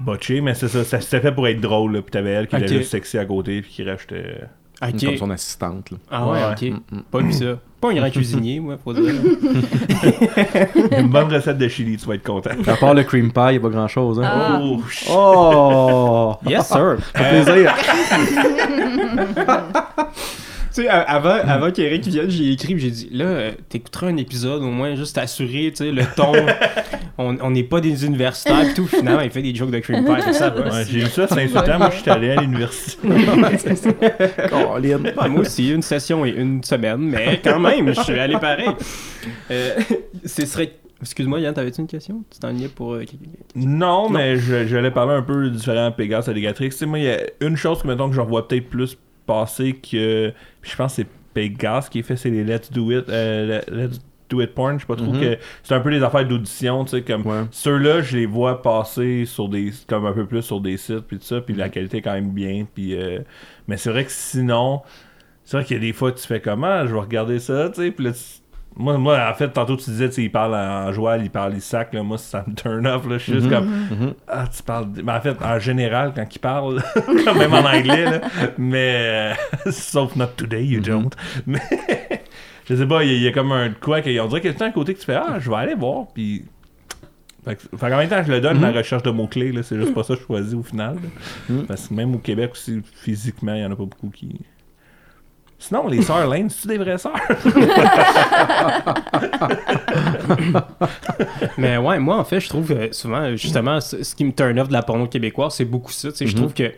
botché, mais c'est ça, ça s'était fait pour être drôle, là. Puis t'avais elle qui était juste sexy à côté, puis qui rachetait. Ok. Comme son assistante, là. Ah ouais, Ouais. ok. Mm, mm. Pas vu ça. Pas un grand cuisinier, moi, faut dire. Une bonne recette de chili, tu vas être content. À part le cream pie, il n'y a pas grand chose, hein. Ah. Oh, sh- Oh! Yes, sir. Ça fait plaisir. Tu sais, a- avant, avant qu'Eric vienne, j'ai écrit, j'ai dit, là, euh, t'écouteras un épisode, au moins, juste t'assurer, tu sais, le ton. on on n'est pas des universitaires, pis tout. Finalement, il fait des jokes de cream pie, ça va. Ouais, j'ai eu ça, c'est insultant. Moi, je suis allé à l'université. Moi aussi, une session et une semaine, mais quand même, je suis allé pareil. Euh, ce serait. Excuse-moi, Yann, t'avais-tu une question? Tu t'en liais pour. euh, quelqu'un- Non, mais je, je vais parler un peu différent Pégase à Legatrix. Tu sais, moi, il y a une chose que, mettons, que je revois peut-être plus passer que. je pense que c'est Pégase qui fait, c'est les Let's Do It. euh, le- Let's Do It Porn. Je sais pas trop Mhm. que. C'est un peu des affaires d'audition, tu sais, comme. Ouais. Ceux-là, je les vois passer sur des. comme un peu plus sur des sites, puis tout ça, puis la qualité est quand même bien, puis. euh, mais c'est vrai que sinon. C'est vrai qu'il y a des fois, tu fais comment Je vais regarder ça, tu sais, puis là, tu- moi, moi, en fait, tantôt, tu disais, il parle en joual, il parle, il sac, là, moi, ça me turn off, là, je suis juste Mhm. comme, Mhm. ah, tu parles, mais en fait, en général, quand il parle, quand même en anglais, là, mais, euh, sauf not today, you Mhm. don't, mais, je sais pas, il y, a- il y a comme un quoi, on dirait qu'il y a un côté que tu fais, ah, je vais aller voir, puis... Fait, qu'en même temps, je le donne, ma recherche de mots-clés, là, c'est juste pas ça que je choisis au final. Parce que même au Québec aussi, physiquement, il y en a pas beaucoup qui... Sinon, les sœurs Lane, c'est-tu des vraies sœurs? Mais ouais, moi, en fait, je trouve euh, souvent, justement, ce ce qui me turn off de la porno québécoise, c'est beaucoup ça. Je Mhm. trouve que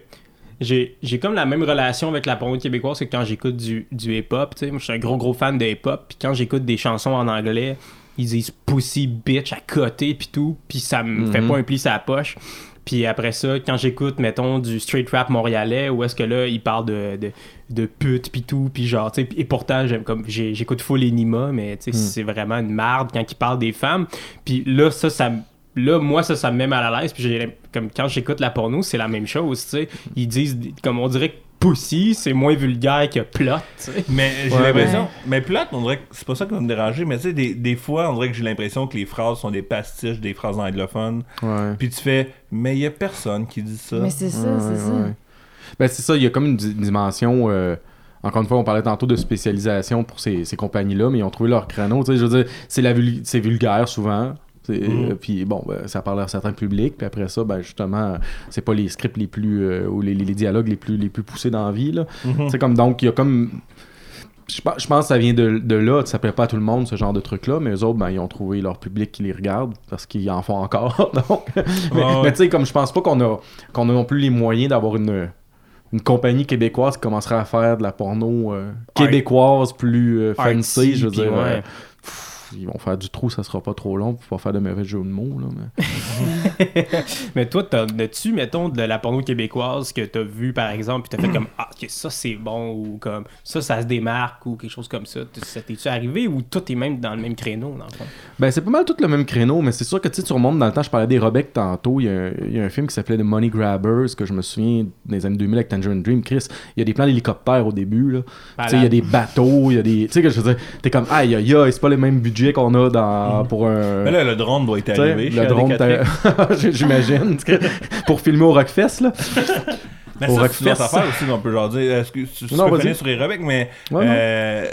j'ai comme la même relation avec la porno québécoise que quand j'écoute du, du hip-hop. Moi, je suis un gros, gros fan de hip-hop. Puis quand j'écoute des chansons en anglais, ils disent pussy, bitch à côté, puis tout. Puis ça me fait Mhm. pas un pli sa poche. Puis après ça, quand j'écoute, mettons, du straight rap montréalais, où est-ce que là, ils parlent de, de, de pute, puis tout, puis genre, tu sais, et pourtant, j'aime comme, j'écoute full Enima, mais tu sais, Mm. c'est vraiment une marde quand ils parlent des femmes. Puis là, ça, ça Là, moi, ça, ça me met mal à l'aise. Puis j'ai- comme quand j'écoute la porno, c'est la même chose, tu sais. Ils disent, comme on dirait que pussy, c'est moins vulgaire que plot. Mais j'ai Ouais, l'impression. Mais plate, on dirait que c'est pas ça qui va me déranger, mais tu sais, des, des fois, on dirait que j'ai l'impression que les phrases sont des pastiches des phrases anglophones. Ouais. Puis tu fais, mais il y a personne qui dit ça. Mais c'est ça, Ouais, c'est ça. Ben, c'est ça, il y a comme une di- dimension. euh, encore une fois, on parlait tantôt de spécialisation pour ces, ces compagnies-là, mais ils ont trouvé leur créneau. Tu sais, je veux dire, c'est la vul- c'est vulgaire souvent. Mhm. euh, Puis bon, ben, ça parle à certains publics. Puis après ça, ben, justement, c'est pas les scripts les plus. euh, ou les, les dialogues les plus, les plus poussés dans la vie. Là. Mhm. C'est comme donc, il y a comme. Je pense, je pense que ça vient de, de là, ça plaît pas à tout le monde ce genre de truc-là, mais eux autres, ben, ils ont trouvé leur public qui les regarde parce qu'ils en font encore. donc. mais tu sais, comme je pense pas qu'on a, qu'on a non plus les moyens d'avoir une, une compagnie québécoise qui commencerait à faire de la porno euh, québécoise plus euh, fancy, je veux dire. ouais. Ils vont faire du trou, ça sera pas trop long pour pas faire de mauvais jeux de mots. Là, mais... Mais toi, t'en as-tu, mettons, de la porno québécoise que t'as vu, par exemple, puis t'as fait comme Ah, ok, ça c'est bon, ou comme ça, ça se démarque, ou quelque chose comme ça. Ça t'es-tu arrivé, ou tout est même dans le même créneau, dans le fond? Ben, c'est pas mal tout le même créneau, mais c'est sûr que tu sais, tu remontes dans le temps. Je parlais des Robeck tantôt. Il y, a un, il y a un film qui s'appelait The Money Grabbers, que je me souviens des années 2000 avec Tangerine Dream. Chris, il y a des plans d'hélicoptères au début. Là. Tu sais, il y a des bateaux, il y a des. Tu sais, que je veux dire, t'es comme, aïe, aïe, aïe, c'est pas le même budget qu'on a dans, pour un. Mais là, le drone doit être arrivé. le drone, j'imagine, pour filmer au Rockfest, là. Mais au ça, c'est Rockfest. affaire aussi qu'on peut genre dire. Est-ce que tu, tu Non, peux vas-y. finir sur les Rebec, mais. Ouais, euh,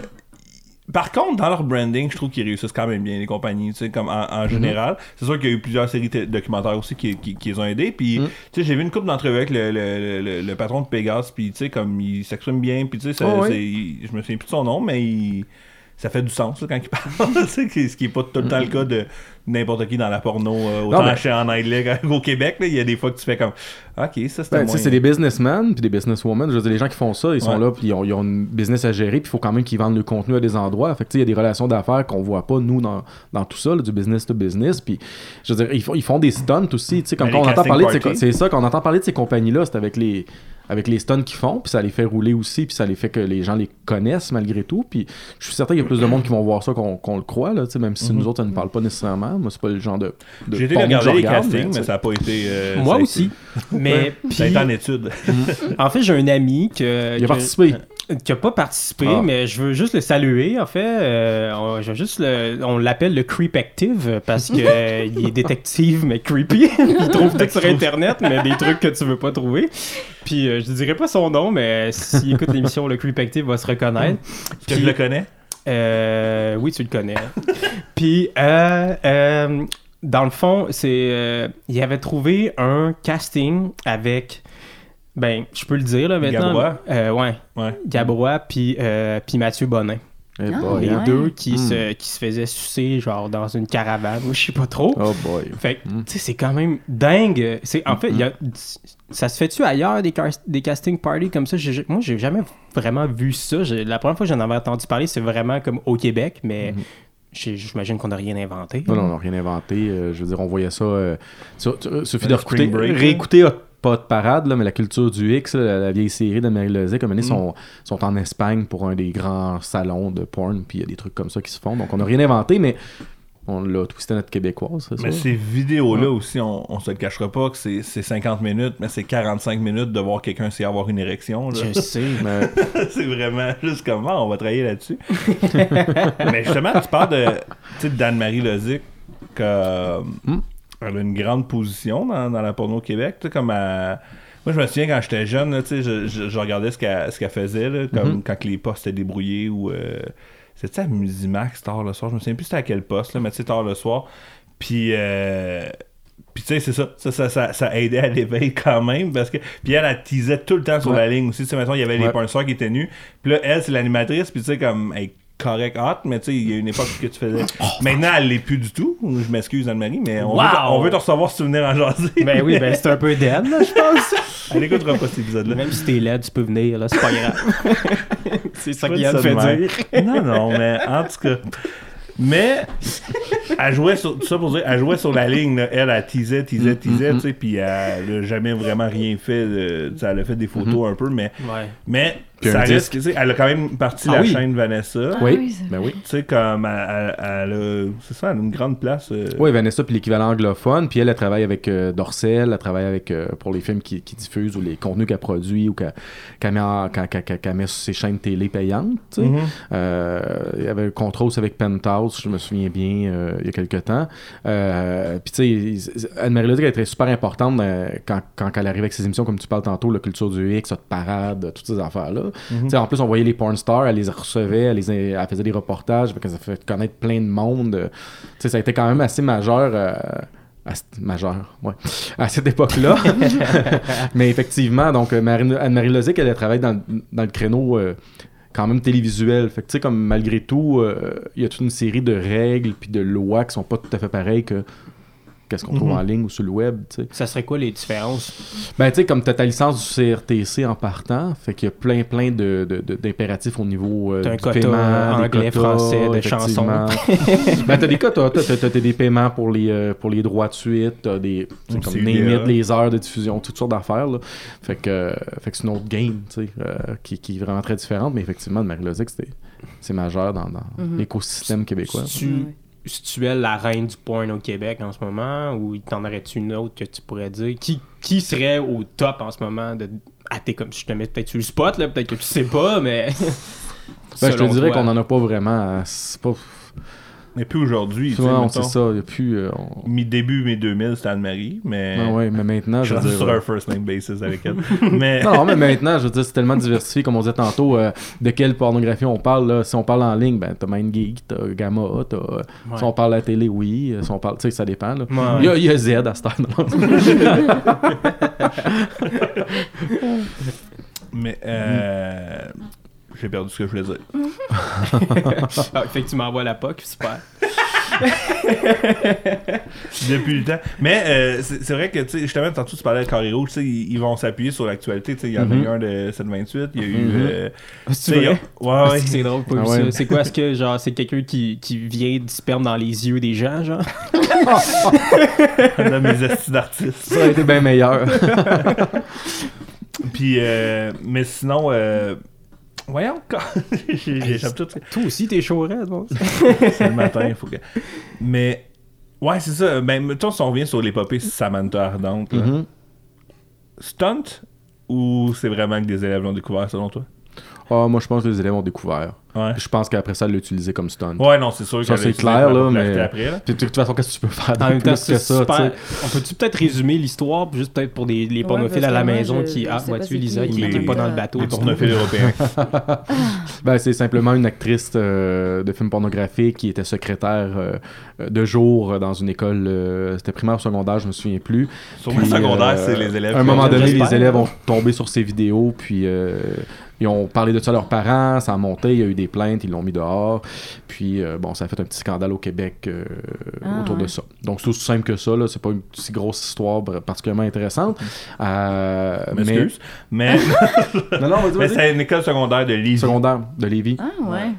par contre, dans leur branding, je trouve qu'ils réussissent quand même bien, les compagnies, tu sais, comme en, Mhm. en général. C'est sûr qu'il y a eu plusieurs séries documentaires aussi qui, qui, qui les ont aidés. Puis, Mhm. tu sais, j'ai vu une couple d'entrevues avec le, le, le, le patron de Pegasus, puis, tu sais, comme il s'exprime bien, puis, tu sais, Oh, c'est- je me souviens plus de son nom, mais il- ça fait du sens, là, quand il parle. ce qui est pas tout le temps le cas de n'importe qui dans la porno, euh, autant ben- chez- en anglais qu'au Québec, il y a des fois que tu fais comme, ok, ça c'était Ben, c'est des businessmen puis des businesswomen. Je veux dire, les gens qui font ça, ils sont Ouais. là, puis ils ont, ils ont une business à gérer, puis il faut quand même qu'ils vendent le contenu à des endroits. Fait il y a des relations d'affaires qu'on voit pas, nous, dans, dans tout ça, là, du business to business. Puis, je veux dire, ils font, ils font des stunts aussi. Tu sais, comme Ben, quand on entend parler de ces, c'est ça, quand on entend parler de ces compagnies-là, c'est avec les avec les stunts qu'ils font, puis ça les fait rouler aussi, puis ça les fait que les gens les connaissent malgré tout. Puis je suis certain qu'il y a plus de monde qui vont voir ça qu'on le croit, là, tu sais, même si nous autres, ça ne parle pas nécessairement. Moi, c'est pas le genre de. de J'ai été regarder les regarde, castings, mais ça n'a pas été. euh, Moi aussi. été- Mais Ça a été en étude. en fait, j'ai un ami que, Il a que- participé. Qui a pas participé, Ah. mais je veux juste le saluer. En fait, Euh, on, je veux juste le- on l'appelle le Creepactive parce que euh, il est détective mais creepy. il trouve tout sur Internet, mais des trucs que tu veux pas trouver. Puis euh, je dirais pas son nom, mais s'il écoute l'émission, le Creepactive va se reconnaître. Est-ce que Puis- je le connais? Euh, oui, tu le connais. Puis, dans le fond, c'est, il avait trouvé un casting avec, ben, je peux le dire là maintenant. Gabrois? Euh, ouais, Ouais. Gabrois puis euh, puis Mathieu Bonin. Eh Ah, boy, Les ouais. deux qui, Hmm. se, qui se faisaient sucer genre dans une caravane, ou je sais pas trop. Oh boy. Fait que, Hmm. tu sais, c'est quand même dingue. C'est, en fait, il y a, ça se fait-tu ailleurs des, des casting parties comme ça? Moi, j'ai jamais vraiment vu ça. La première fois que j'en avais entendu parler, c'est vraiment comme au Québec, mais j'ai- j'imagine qu'on n'a rien inventé. Non, non, on n'a rien inventé. Euh, je veux dire, on voyait ça. Euh, sur- sur- suffit de réécouter, Hot Pot Parade, là, mais la culture du X, là, la, vieille série d'Amérique Lozé, comme ils Mm. sont, sont en Espagne pour un des grands salons de porn, puis il y a des trucs comme ça qui se font. Donc on n'a rien inventé, mais on l'a twisté notre québécoise, Mais ça? ces vidéos-là aussi, on, on se le cachera pas que c'est c'est 50 minutes, mais c'est 45 minutes de voir quelqu'un essayer d'avoir une érection. là. Je sais. Mais- c'est vraiment juste comment on va travailler là-dessus. mais justement, tu parles de, tu sais, d'Anne-Marie Lozic, que. Elle a une grande position dans, dans la porno au Québec. tu sais, Comme elle- Moi, je me souviens quand j'étais jeune, là, je, je- je regardais ce qu'elle faisait, là, comme Mhm. quand les postes étaient débrouillés ou. euh, c'était à Musimax tard le soir? Je me souviens plus c'était à quel poste, là, mais tu sais, tard le soir. Puis. euh, puis tu sais, c'est ça. Ça, ça, ça, ça aidait à l'éveil quand même. Parce que. Puis elle, elle teasait tout le temps sur Ouais. la ligne aussi. Tu sais, maintenant, il y avait les pornstars qui étaient nus. Puis là, elle, c'est l'animatrice. Puis tu sais, comme. Elle correct hot, mais tu sais, il y a une époque que tu faisais. Maintenant, elle l'est plus du tout. Je m'excuse, Anne-Marie, mais on, veut, Wow! on veut te recevoir si tu venir en jaser. Ben oui, ben c'est un peu dead, là, je pense. Elle écoutera pas cet épisode-là. Même si t'es laid, tu peux venir, là, c'est pas grave. c'est ça qu'il dit a fait de même. dire. Non, non, mais en tout cas. Mais, elle jouait sur, tout ça pour dire, elle jouait sur la ligne, là. elle, elle teasait, teasait, Mm, teasait, mm, tu sais, puis elle a jamais vraiment rien fait, de- elle a fait des photos un peu, mais, Ouais. mais, Puis ça un reste, disque. tu sais, elle a quand même parti Ah la oui. chaîne Vanessa, Ah oui, ben oui. tu sais, comme, elle, elle- elle a, c'est ça, elle a une grande place. euh, Oui, Vanessa, puis l'équivalent anglophone. Puis elle, elle travaille avec euh, Dorcel, elle travaille avec euh, pour les films qui, qui diffusent ou les contenus qu'elle produit ou qu'elle qu'elle met, en- qu'elle- qu'elle- qu'elle- qu'elle met sur ses chaînes télé payantes. mhm. Euh, il y avait un aussi avec Penthouse, je me souviens bien, euh, il y a quelques temps. Euh, puis tu sais, Anne-Marie Lodic, elle était super importante euh, quand, quand elle arrive avec ses émissions, comme tu parles tantôt, la culture du X, Hot Parade, toutes ces affaires-là. Sais, En plus, on voyait les porn stars, elle les recevait, elle, les, elle faisait des reportages, fait que ça fait connaître plein de monde. Euh, ça a été quand même assez majeur. euh, à cette- majeur, ouais, à cette époque-là. Mais effectivement, donc euh, Anne-Marie Lozic, elle, travaille dans, dans le créneau euh, quand même télévisuel. Fait que tu sais, comme malgré tout, euh, il y a toute une série de règles puis de lois qui sont pas tout à fait pareilles que qu'est-ce qu'on trouve Mhm. en ligne ou sur le web, tu sais. Ça serait quoi les différences? Ben, tu sais, comme t'as ta licence du CRTC en partant, fait qu'il y a plein, plein de, de- de- d'impératifs au niveau euh, T'as un du quota paiement, des anglais, quotas, français, de effectivement. ben, t'as des quotas, t'as, t'as- t'as des paiements pour les, euh, pour les droits de suite, t'as des, tu comme it, les heures de diffusion, toutes sortes d'affaires. Fait que, euh, fait que c'est une autre game, tu sais, euh, qui, qui est vraiment très différente, mais effectivement, de Marie-Lozic, c'était, c'est majeur dans, dans Mhm. l'écosystème québécois. Tu. Si tu es la reine du porn au Québec en ce moment, ou t'en aurais-tu une autre que tu pourrais dire? Qui, qui serait au top en ce moment de. Ah, t'es comme je te mets peut-être sur le spot, là, peut-être que tu sais pas, mais. Ben, je te dirais qu'on en a pas vraiment, c'est pas, Mais plus aujourd'hui, souvent, sait ça, il y a plus, euh, on- Mi-début, mi-2000, c'était Anne-Marie, mais... Ah ouais, mais maintenant, Je je suis sur un first name basis avec elle. mais... Non, mais maintenant, je veux dire, c'est tellement diversifié, comme on disait tantôt, euh, de quelle pornographie on parle. Là. Si on parle en ligne, ben, t'as MindGeek, t'as Gamma, t'as... euh, Si on parle à la télé, oui. euh, Si on parle... Tu sais, ça dépend, là. Ouais. Il, y a, il y a Z à cette heure. Mais, euh... J'ai perdu ce que je voulais dire. Ah, fait que tu m'envoies la POC, super. Depuis le temps. Mais euh, c'est c'est vrai que, tu sais, justement, tantôt, tu parlais de Carré Rouge, tu sais, ils, ils vont s'appuyer sur l'actualité. Tu sais, il y en a Mhm. eu un de 728, il y a eu... Mhm. euh, C'est tu sais, vrai? il y a- Ouais, ouais. C'est drôle, pas Ah ouais. C'est quoi, est-ce que, genre, c'est quelqu'un qui, qui vient du sperme dans les yeux des gens, genre? On a mes estis d'artistes. ça aurait été bien meilleur. Puis, euh, mais sinon, euh, voyons, j'ai- j'échappe tout. Toi aussi, t'es chaud raide, bon. C'est le matin, faut que. Mais, ouais, c'est ça. Ben, mettons, si on revient sur l'épopée Samantha Ardente, là. Mhm. stunt ou c'est vraiment que des élèves l'ont découvert selon toi? Ah, moi, je pense que les élèves ont découvert. Ouais. Je pense qu'après ça, elle l'a utilisé comme stunt. Ouais, non, c'est sûr Ça, c'est clair, là, mais- Après, là. Puis, de toute façon, qu'est-ce que tu peux faire de En même temps, plus c'est que ça, super. On peut-tu peut-être résumer l'histoire, juste peut-être pour des, les pornophiles à la maison je- qui. Ah, vois-tu, Lisa, qui, n'est pas dans le bateau. Les pornophiles européens. Ben, c'est simplement une actrice euh, de film pornographique qui était secrétaire euh, de jour euh, dans une école, euh, c'était primaire ou secondaire, je me souviens plus. Puis, secondaire, euh, c'est les élèves. À un moment donné, les élèves ont tombé sur ces vidéos, puis euh, ils ont parlé de ça à leurs parents, ça a monté, il y a eu des plaintes, ils l'ont mis dehors. Puis, euh, bon, ça a fait un petit scandale au Québec euh, Ah, autour de ça. Donc, c'est aussi simple que ça, là, c'est pas une si grosse histoire particulièrement intéressante. Euh, mais... Mais, Non, non, vas-y, mais vas-y. c'est une école secondaire de Lévis. Secondaire de Lévis. Ah, ouais.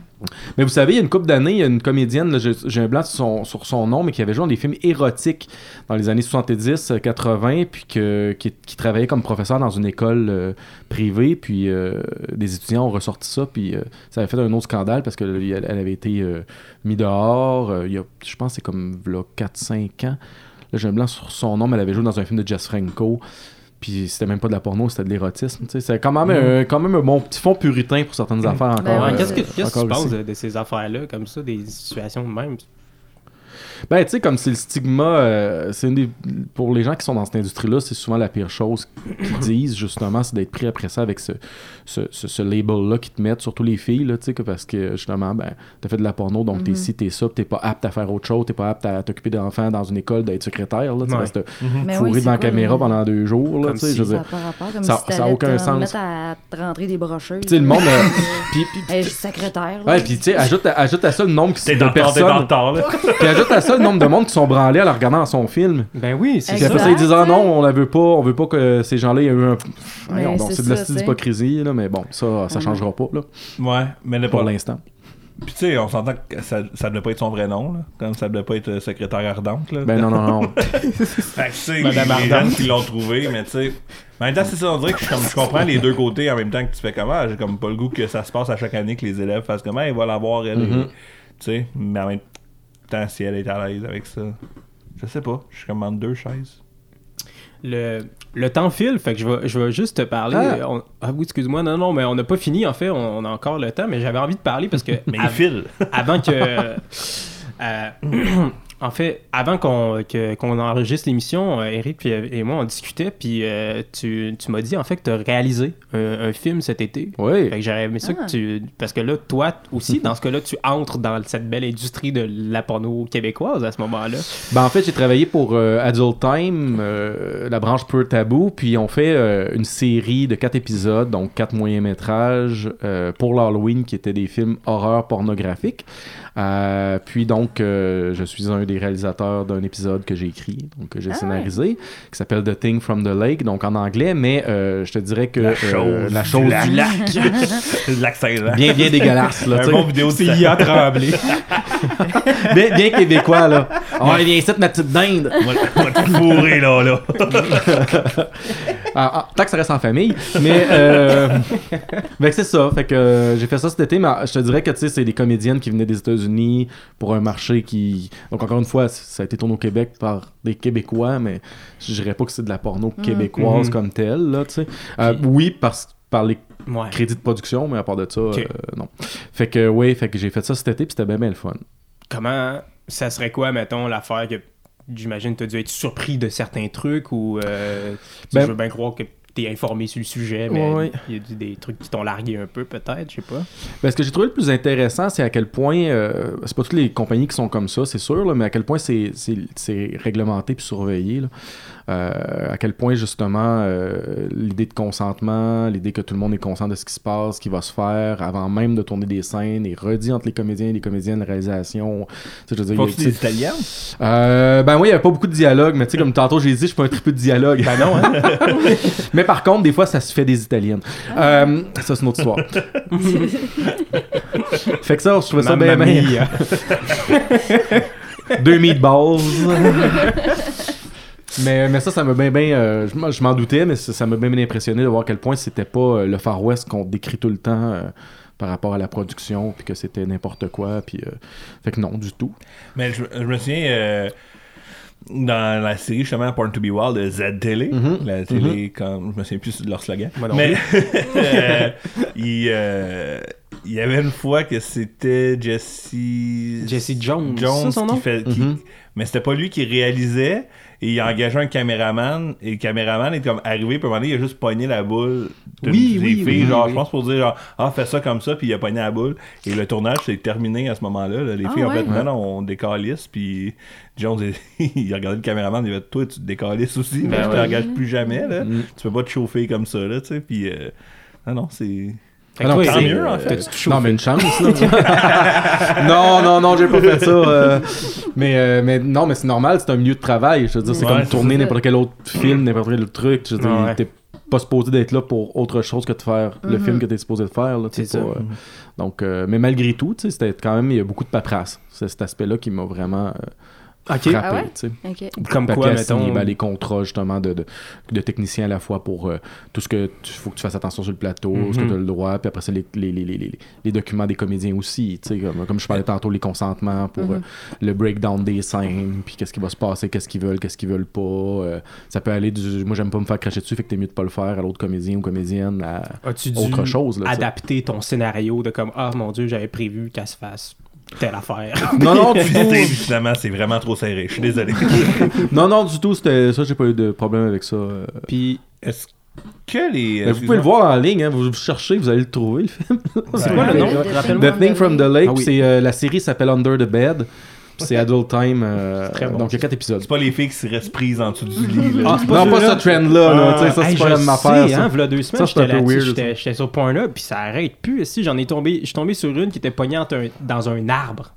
Mais vous savez, il y a une couple d'années, il y a une comédienne, j'ai un blanc sur son, nom, mais qui avait joué dans des films érotiques dans les années 70, euh, 80, puis que, qui, travaillait comme professeur dans une école euh, privée, puis euh, des étudiants ont ressorti ça, puis euh, ça avait fait un autre scandale parce qu'elle elle avait été euh, mise dehors, euh, il y a, je pense c'est comme là, 4-5 ans. J'ai un blanc sur son nom, mais elle avait joué dans un film de Jess Franco. Puis c'était même pas de la porno, c'était de l'érotisme. C'est quand même, un, quand même un bon petit fond puritain pour certaines affaires encore. Ben ouais, Ouais, euh, Qu'est-ce que encore tu penses de, de ces affaires-là, comme ça, des situations de même? Ben, tu sais, comme c'est le stigma, euh, c'est une des- pour les gens qui sont dans cette industrie-là, c'est souvent la pire chose qu'ils disent, justement, c'est d'être pris après ça avec ce, ce, ce, ce label-là qu'ils te mettent, surtout les filles, là, tu sais, que parce que justement, ben, t'as fait de la porno, donc t'es ci, t'es ça, pis t'es pas apte à faire autre chose, t'es pas apte à t'occuper d'enfants dans une école, d'être secrétaire, là, tu sais, Ouais. parce que Mais fourré devant la caméra le- pendant deux jours, là, Comme tu sais, si je veux Ça dire. rapport, comme Ça- si ça a aucun te sens. à te rentrer des brochures. Tu sais, le monde, euh, puis, puis, Hey, je suis secrétaire. ouais, puis tu sais, ajoute, à- ajoute à ça le nombre qui- T'es de dans dans personnes, puis ajoute à ça le nombre de monde qui sont branlés en la regardant dans son film. Ben oui, c'est Puis Exact. après ça, ils disent Ah non, on la veut pas, on veut pas que ces gens-là aient eu un. C'est c'est de la ça, style d'hypocrisie, là, mais bon, ça, ça Mhm. changera pas, là, Ouais, mais le pour l'instant. Puis tu sais, on s'entend que ça, ça devait pas être son vrai nom, là. Comme ça devait pas être euh, secrétaire ardente, là. Ben non, non, non. Fait que tu sais, Madame les Ardente. gens qui l'ont trouvé, mais tu sais. En même temps, c'est ça, on dirait que je, comme, je comprends les deux côtés en même temps que tu fais comment. J'ai comme pas le goût que ça se passe à chaque année que les élèves fassent comment, elle va l'avoir, elle. Mhm. Tu sais, mais en même temps, si elle est à l'aise avec ça. Je sais pas, je suis comme entre deux chaises. Le, le temps file, fait que je vais, je vais juste te parler. Ah. On- Ah, oui, excuse-moi, non, non, mais on n'a pas fini en fait, on, on a encore le temps, mais j'avais envie de parler parce que Mais il file. avant que. euh, en fait, avant qu'on enregistre l'émission, euh, Eric puis- et moi on discutait, puis euh, tu, tu m'as dit en fait que tu as réalisé un, un film cet été. Oui. Fait que j'aurais aimé ça Ah. que tu. Parce que là, toi aussi, dans ce cas-là, tu entres dans cette belle industrie de la porno québécoise à ce moment-là. Ben, en fait, j'ai travaillé pour euh, Adult Time, euh, la branche Pure Taboo, puis on fait euh, une série de quatre épisodes, donc quatre moyens-métrages euh, pour l'Halloween qui étaient des films horreur pornographiques. Euh, puis donc, euh, je suis un des réalisateurs d'un épisode que j'ai écrit, donc que j'ai Ah scénarisé, qui s'appelle The Thing from the Lake, donc en anglais, mais euh, je te dirais que La euh, chose la chose du du lac, Le lac Saint-Jean. bien bien dégueulasse là. Un bon vidéo de C'est. IA Tremblay. bien, bien québécois là. Oh, viens ici ma petite dinde. On va- on va te fourrer, là, là. Ah, ah, tant que ça reste en famille. Mais euh, que c'est ça. Fait que euh, j'ai fait ça cet été, mais je te dirais que tu sais, c'est des comédiennes qui venaient des États-Unis pour un marché qui. Donc encore une fois, ça a été tourné au Québec par des Québécois, mais je dirais pas que c'est de la porno québécoise Mhm. comme telle, là, tu sais. Euh, Puis- oui, parce par les Ouais. crédits de production, mais à part de ça, euh, non. Fait que oui, fait que j'ai fait ça cet été, puis c'était bien bien le fun. Comment ça serait quoi, mettons, l'affaire que j'imagine tu as dû être surpris de certains trucs ou euh, tu- Ben- je veux bien croire que informé sur le sujet, mais Ouais, ouais. il y a des trucs qui t'ont largué un peu, peut-être, je sais pas. Ben, ce que j'ai trouvé le plus intéressant, c'est à quel point, euh, c'est pas toutes les compagnies qui sont comme ça, c'est sûr, là, mais à quel point c'est, c'est, c'est réglementé puis surveillé. là. Euh, à quel point, justement, euh, l'idée de consentement, l'idée que tout le monde est conscient de ce qui se passe, ce qui va se faire, avant même de tourner des scènes, et redit entre les comédiens et les comédiennes, la réalisation. Tu sais, je veux dire, il y a- des Italiens? euh, ben oui, il n'y avait pas beaucoup de dialogue, mais tu sais, comme tantôt j'ai dit, je suis pas un triple de dialogue. Ben non, hein? mais par contre, des fois, ça se fait des italiennes. Euh, ça, c'est une autre histoire. fait que ça, je trouvais ça bien. Deux meatballs. Mais, mais ça, ça m'a bien, bien. euh, je m'en- doutais, mais ça m'a bien, bien impressionné de voir à quel point c'était pas euh, le Far West qu'on décrit tout le temps euh, par rapport à la production, puis que c'était n'importe quoi. Puis, euh, fait que non, du tout. Mais je, je me souviens euh, dans la série justement Porn to be Wild de Z Télé, Mhm. la télé comme je me souviens plus de leur slogan. Moi non Mais euh, il, euh, il y avait une fois que c'était Jesse Jesse Jones, Jones ça, son nom? qui fait qui- Mhm. mais c'était pas lui qui réalisait et il a engagé un caméraman et le caméraman est comme arrivé puis à un moment donné, il a juste pogné la boule d'une Oui, des oui, filles oui, genre oui. je pense pour dire genre ah fais ça comme ça puis il a pogné la boule et le tournage s'est terminé à ce moment-là là. les Ah filles ont ouais? fait non non on décalisse puis Jones il a regardé le caméraman il a fait toi tu te décalisses aussi Ben là, je ouais. t'engage plus jamais là Mm. tu peux pas te chauffer comme ça là tu sais puis euh, non non c'est Fait Ah non, tant c'est- mieux, en fait. Non, mais une chance, là. non, non, non, j'ai pas fait ça. euh, mais, euh, mais non, mais c'est normal, c'est un milieu de travail. Je veux dire, c'est Ouais, comme tourner n'importe quel autre film, n'importe quel autre truc. Je veux dire, Ouais. t'es pas supposé d'être là pour autre chose que de faire le Mhm. film que t'es supposé de faire. Là, C'est euh, donc, euh, mais malgré tout, tu sais, c'était quand même, il y a beaucoup de paperasse. C'est cet aspect-là qui m'a vraiment frappé. Ah ouais? tu sais. Ok. Comme Papier quoi, ben, les contrats justement de, de, de techniciens à la fois pour euh, tout ce que tu faut que tu fasses attention sur le plateau, ce que Mhm. tu as le droit, puis après ça les, les, les, les, les, les documents des comédiens aussi, tu sais comme, comme je parlais tantôt les consentements pour Mhm. euh, le breakdown des scènes, puis qu'est-ce qui va se passer, qu'est-ce qu'ils veulent, qu'est-ce qu'ils veulent pas. euh, ça peut aller du moi j'aime pas me faire cracher dessus, fait que t'es mieux de pas le faire à l'autre comédien ou comédienne à dû autre chose là. adapter ton scénario de comme ah mon dieu j'avais prévu qu'elle se fasse telle affaire. Non non du tout. finalement c'est vraiment trop serré je suis désolé non non du tout, c'était ça j'ai pas eu de problème avec ça. euh. Puis est-ce que les Ben, vous pouvez le voir en ligne, hein, vous, cherchez, vous allez le trouver le film. c'est quoi le nom? The Thing from the Lake, Ah oui. c'est euh, la série s'appelle Under the Bed. C'est Adult Time. euh, très bon, donc il y a ça. quatre épisodes. C'est pas les filles qui se restent prises en dessous du lit. Là. Ah, c'est pas non, pas ce trend-là. là, sais, ça, Hey, c'est pas je la même affaire. ça. hein, v'là deux semaines, Ça, c'est un j'étais peu là-dessus, weird, j'étais j'étais sur point là, puis ça arrête plus. Si j'en ai tombé, je suis tombé sur une qui était un- dans un arbre.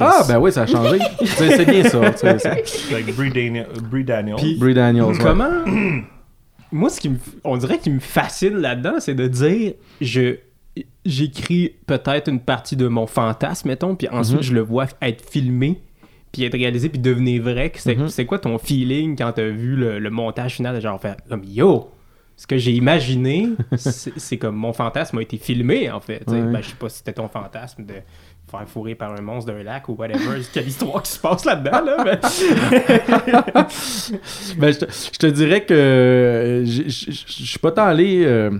Ah, ben oui, ça a changé. c'est bien ça. tu sais, c'est- Avec Brie, Daniel, Brie Daniels. Puis- Brie Daniels. ouais. Comment Moi, ce qui me, on dirait qui me fascine là-dedans, c'est de dire je j'écris peut-être une partie de mon fantasme, mettons, puis ensuite Mhm. je le vois être filmé, puis être réalisé, puis devenir vrai. C'est Mhm. c'est quoi ton feeling quand t'as vu le, le montage final, de genre faire comme yo. Ce que j'ai imaginé, c'est comme mon fantasme a été filmé en fait. Ouais. Ben, je sais pas si c'était ton fantasme de faire fourrer par un monstre d'un lac ou whatever. Quelle histoire qui se passe là-dedans, là. mais- Ben, je, te, je te dirais que euh, je suis pas tant allé. euh,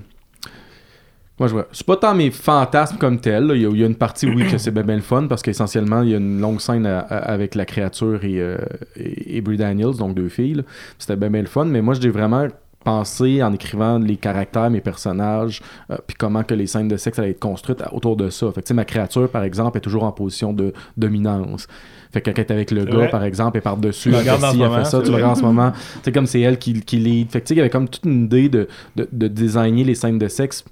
moi, je vois. C'est pas tant mes fantasmes comme tels. là. Il y, a, il y a une partie, oui, que c'est bien, bien le fun parce qu'essentiellement, il y a une longue scène à- à- avec la créature et, euh, et, et Brie Daniels, donc deux filles. C'était bien, le fun. Mais moi, j'ai vraiment pensé en écrivant les caractères, mes personnages, euh, puis comment que les scènes de sexe allaient être construites autour de ça. Fait que, ma créature, par exemple, est toujours en position de dominance. Fait que quand elle est avec le gars, vrai. par exemple, et par-dessus, elle fait ci, elle moment, fait ça, tu le regardes en ce moment. C'est comme c'est elle qui, qui lead. Fait que tu sais, il y avait comme toute une idée de, de, de designer les scènes de sexe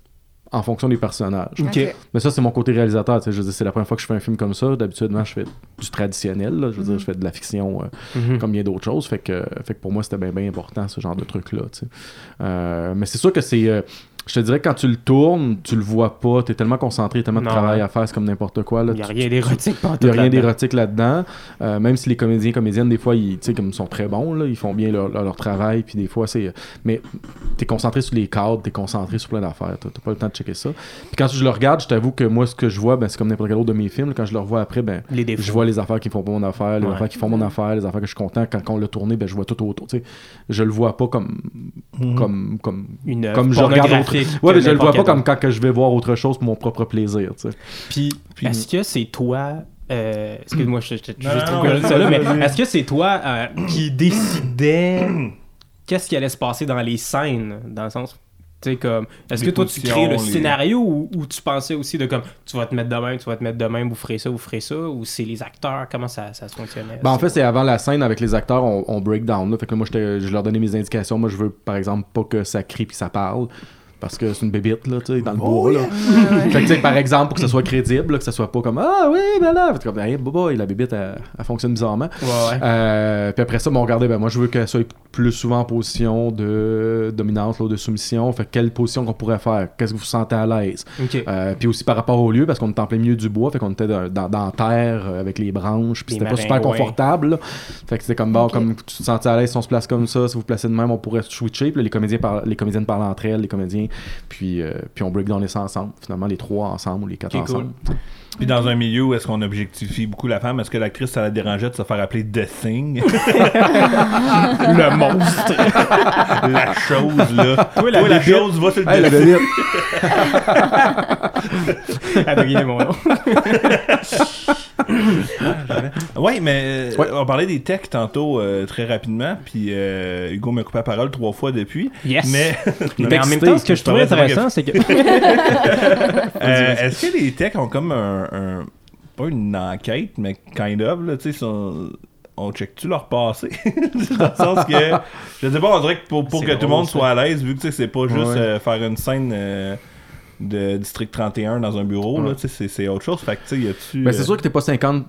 en fonction des personnages. Ok. Mais ça, c'est mon côté réalisateur. Je veux dire, c'est la première fois que je fais un film comme ça. D'habitude, moi, je fais du traditionnel. là. Je veux dire, je fais de la fiction euh, Mhm. comme bien d'autres choses. Fait que, fait que pour moi, c'était bien, bien important, ce genre de truc-là. Euh, mais c'est sûr que c'est. Euh, je te dirais que quand tu le tournes, tu le vois pas. Tu es tellement concentré, tellement de Non, travail ouais. à faire, c'est comme n'importe quoi. Là. Il n'y a rien d'érotique il n'y a rien d'érotique là-dedans. Euh, même si les comédiens comédiennes, des fois, ils, tu sais, comme, sont très bons, là, ils font bien leur, leur- leur travail, puis des fois, c'est... Mais t'es concentré sur les cadres, t'es concentré sur plein d'affaires, t'as pas le temps de checker ça. Puis quand je le regarde, je t'avoue que moi, ce que je vois, ben, c'est comme n'importe quel autre de mes films. Quand je le revois après, ben, Les je vois les affaires qui font pas mon affaire, les Ouais. affaires qui font mon affaire, les affaires que je suis content. Quand, quand on l'a tourné, ben, je vois tout autour. tu sais. Je le vois pas comme... comme, comme Une comme je regarde autre... Ouais, mais je le vois pas comme quand que je vais voir autre chose pour mon propre plaisir, tu sais. Puis, Puis- est-ce que c'est toi. euh, excuse-moi, je, je, je, Non, que je dis ça là, mais est-ce que c'est toi euh, qui décidais qu'est-ce qui allait se passer dans les scènes, dans le sens. Tu sais, comme. Est-ce que toi, tu crées le les- scénario ou, ou tu pensais aussi de comme. Tu vas te mettre de même, tu vas te mettre de même, vous ferez ça, vous ferez ça, ou c'est les acteurs, comment ça, ça se fonctionnait? Ben, en fait, c'est avant la scène avec les acteurs, on, on break down. Là. Fait que moi, j'étais- je leur donnais mes indications. Moi, je veux, par exemple, pas que ça crie puis ça parle. Parce que c'est une bébite, là, tu sais, dans le Oh, bois, là. Fait que, tu sais, par exemple, pour que ce soit crédible, là, que ce soit pas comme Ah oui, ben là, Fait comme, hey, boy, la bébite, elle, elle fonctionne bizarrement. Ouais, ouais. Euh, puis après ça, bon, regardez, ben moi je veux qu'elle soit plus souvent en position de dominance ou de soumission. Fait que quelle position qu'on pourrait faire? Qu'est-ce que vous sentez à l'aise? Euh, Puis aussi par rapport au lieu, parce qu'on était en plein milieu du bois, fait qu'on était dans, dans, terre euh, avec les branches, puis c'était pas super confortable. là. Fait que c'était comme bon, comme tu te sentais à l'aise si on se place comme ça, si vous vous placez de même, on pourrait switcher. Puis là, les comédiens par- les comédiennes parlent entre elles, les comédiens, puis euh, puis on break down ça ensemble. Finalement, les trois ensemble ou les quatre ensemble. Puis dans un milieu où est-ce qu'on objectifie beaucoup la femme, est-ce que l'actrice, ça la dérangeait de se faire appeler The Thing? Le monstre. la chose, là. Toi, la Toi, la chose, va sur le Hey, la dessus. bébite! Elle a deviné mon nom. Ouais, mais euh, Ouais. on parlait des techs tantôt euh, très rapidement, puis euh, Hugo m'a coupé la parole trois fois depuis. Yes. Mais Mais en même temps, ce que je trouvais intéressant, c'est que. euh, est-ce que les techs ont comme un, un- pas une enquête, mais kind of là, tu sais, sont- on check-tu leur passé? Dans le sens que je sais pas, on dirait que pour, que tout le monde ça. soit à l'aise, vu que c'est pas juste Ouais. euh, faire une scène. euh, de District 31 dans un bureau, là, tu sais, c'est- c'est autre chose. Fait que, tu sais, y a-tu. Ben, c'est euh, sûr que t'es pas 50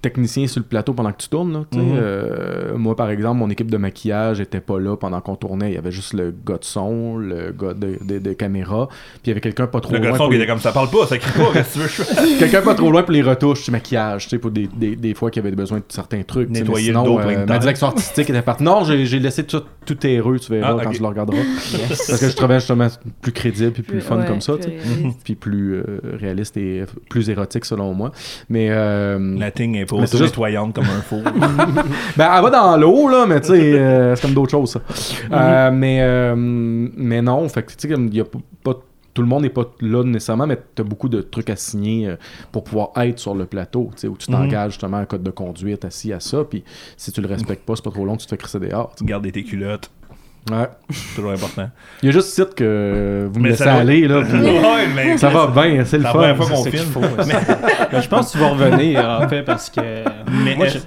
techniciens sur le plateau pendant que tu tournes. Là. Mhm. Euh, moi, par exemple, mon équipe de maquillage était pas là pendant qu'on tournait. Il y avait juste le gars de son, le gars de, de- de caméra, puis il y avait quelqu'un pas trop Le loin. garçon pour qui les- était comme ça parle pas, ça crie pas, qu'est-ce que tu veux? Quelqu'un pas trop loin pour les retouches du maquillage, tu sais, pour des, des, des fois qu'il y avait besoin de certains trucs. Nettoyer le sinon, dos plein de euh, ma direction artistique était partie. Non, j'ai laissé tout, tout terreux, tu verras Ah, quand tu le regarderas. Parce que je trouvais justement plus crédible puis plus fun Ouais, comme ça. Puis plus euh, réaliste et plus érotique selon moi. Mais euh, La thing est Mais c'est juste- nettoyante comme un four. Ben, elle va dans l'eau, là, mais tu sais, euh, c'est comme d'autres choses, ça. Euh, mais, euh, mais non, fait que, tu sais, comme, a pas. Tout le monde n'est pas là nécessairement, mais tu as beaucoup de trucs à signer euh, pour pouvoir être sur le plateau, tu sais, où tu t'engages justement un code de conduite assis à ça, puis si tu le respectes pas, c'est pas trop long, tu te fais crisser dehors. gardes tes culottes. Ouais. c'est toujours important. Il y a juste site que vous me Mais laissez aller, là, puis ouais, mais ça va bien, c'est le la fun. première fois qu'on faut. Mais je pense que tu vas revenir, en fait, parce que. Mais Moi, je-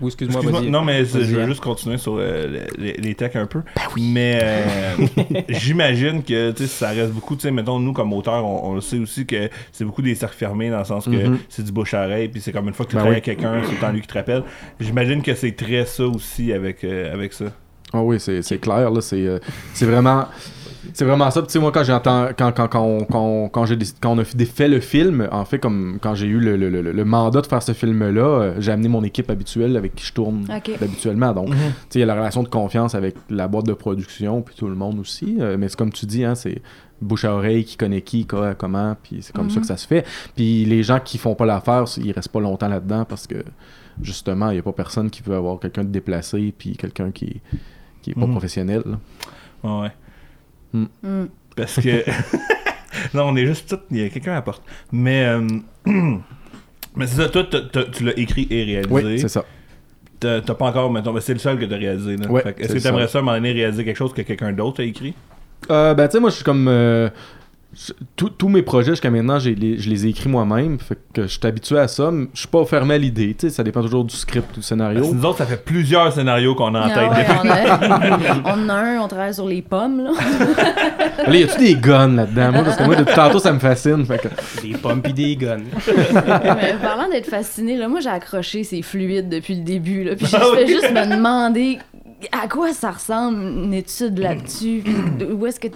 Ou excuse-moi, non, mais je veux Anne. juste continuer sur euh, les, les- techs un peu. Mais euh, j'imagine que ça reste beaucoup. tu sais, Mettons, nous, comme auteurs, on, on le sait aussi que c'est beaucoup des cercles fermés dans le sens que Mhm. c'est du bouche à oreille. Puis c'est comme une fois que tu Ben travailles oui. avec quelqu'un, c'est le temps lui qui te rappelle. J'imagine que c'est très ça aussi avec, euh, avec ça. Ah oui, c'est c'est clair, là, c'est euh, c'est vraiment... C'est vraiment ça. Tu sais, moi, quand j'entends, quand, quand, quand, on- quand, quand, j'ai quand on a fait, le film, en fait, comme quand j'ai eu le, le, le, le mandat de faire ce film-là, euh, j'ai amené mon équipe habituelle avec qui je tourne habituellement. Donc, tu sais, il y a la relation de confiance avec la boîte de production, puis tout le monde aussi. Euh, mais c'est comme tu dis, hein, c'est bouche à oreille, qui connaît qui, quoi, comment, puis c'est comme ça que ça se fait. Puis les gens qui font pas l'affaire, ils restent pas longtemps là-dedans parce que, justement, il y a pas personne qui veut avoir quelqu'un de déplacé, puis quelqu'un qui est, qui est pas Mhm. professionnel. là. Ouais, ouais. Mm. Parce que. non, on est juste tout. Il y a quelqu'un à la porte. Mais. euh, Mais c'est ça, toi, tu l'as écrit et réalisé. Oui, c'est ça. T'as pas encore, mettons, mais c'est le seul que t'as réalisé. Là. Ouais, Fait que Est-ce que t'aimerais ça, à un moment donné, réaliser quelque chose que quelqu'un d'autre a écrit? Euh, ben, tu sais, moi, je suis comme. euh, tous- tous mes projets jusqu'à maintenant, les- je les ai écrits moi-même. Fait que je suis habitué à ça. mais Je suis pas fermé à l'idée. Tu sais, ça dépend toujours du script, du scénario. Parce que nous autres, ça fait plusieurs scénarios qu'on a en Ah tête. ouais, on, a, on en a un, on travaille sur les pommes, là. Là, y a-tu des guns là-dedans? Moi, parce que moi, depuis tantôt, ça me fascine. Fait que. Des pommes pis des guns. Mais parlant d'être fasciné, là, moi j'ai accroché ces fluides depuis le début. Là, puis je Ah fais juste me demander à quoi ça ressemble une étude là-dessus. Où est-ce que.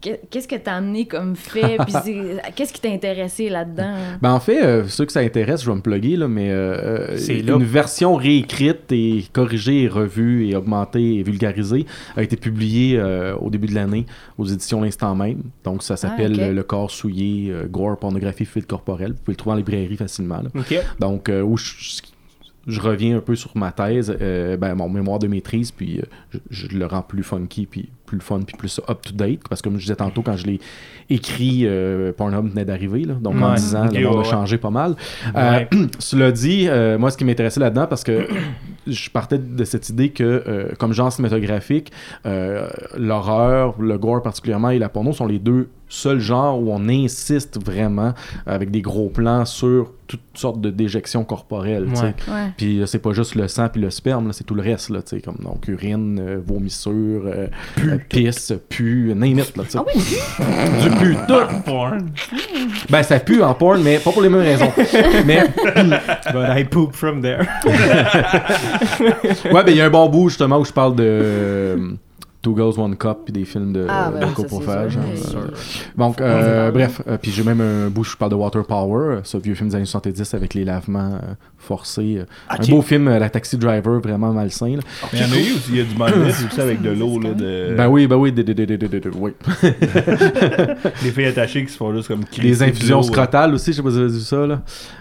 Qu- Qu'est-ce que t'as amené comme fait? Qu'est-ce qui t'a intéressé là-dedans? Ben, en fait, euh, ceux que ça intéresse, je vais me plugger, là, mais euh, C'est une là. version réécrite et corrigée et revue et augmentée et vulgarisée a été publiée euh, au début de l'année aux éditions L'Instant même. Donc, ça s'appelle ok. euh, Le corps souillé, euh, gore, pornographie, fluide corporel. Vous pouvez le trouver en librairie facilement. là. Donc, euh, où je, je reviens un peu sur ma thèse, euh, ben, mon mémoire de maîtrise, puis euh, je, je le rends plus funky, puis plus le fun, puis plus up-to-date. Parce que comme je disais tantôt, quand je l'ai écrit, euh, Pornhub venait d'arriver. là. Donc, en Ouais. 10 ans, Ok, le monde ouais, a changé pas mal. Ouais. Euh, cela dit, euh, moi, ce qui m'intéressait là-dedans, parce que je partais de cette idée que, comme genre cinématographique, l'horreur, le gore particulièrement et la porno sont les deux seul genre où on insiste vraiment avec des gros plans sur toutes sortes de déjections corporelles. Ouais. Ouais. Puis euh, c'est pas juste le sang puis le sperme, là, c'est tout le reste, là, tu sais, comme donc urine, euh, vomissure, euh, euh, pisse, pu, name it, là. Ah oui, Du pu, tout. Porn. Ben ça pue en porn, mais pas pour les mêmes raisons. mais But I poop from there. ouais, ben il y a un bon bout justement où je parle de euh, Two Girls One Cup puis des films de, Ah, ben de coprophage. hein, euh, Donc, euh, bref, euh, puis j'ai même un bout je parle de Water Power, ce vieux film des années 70 avec les lavements euh, forcés. Un beau film, euh, La Taxi Driver, vraiment malsain. là. Mais il y en a eu aussi, il y a du bondage aussi avec de l'eau, là, de... Ben oui, ben oui, de- de- de- de- de- de- de- oui. Les filles attachées qui se font juste comme Les infusions scrotales aussi, je sais pas si vous avez vu ça. Là.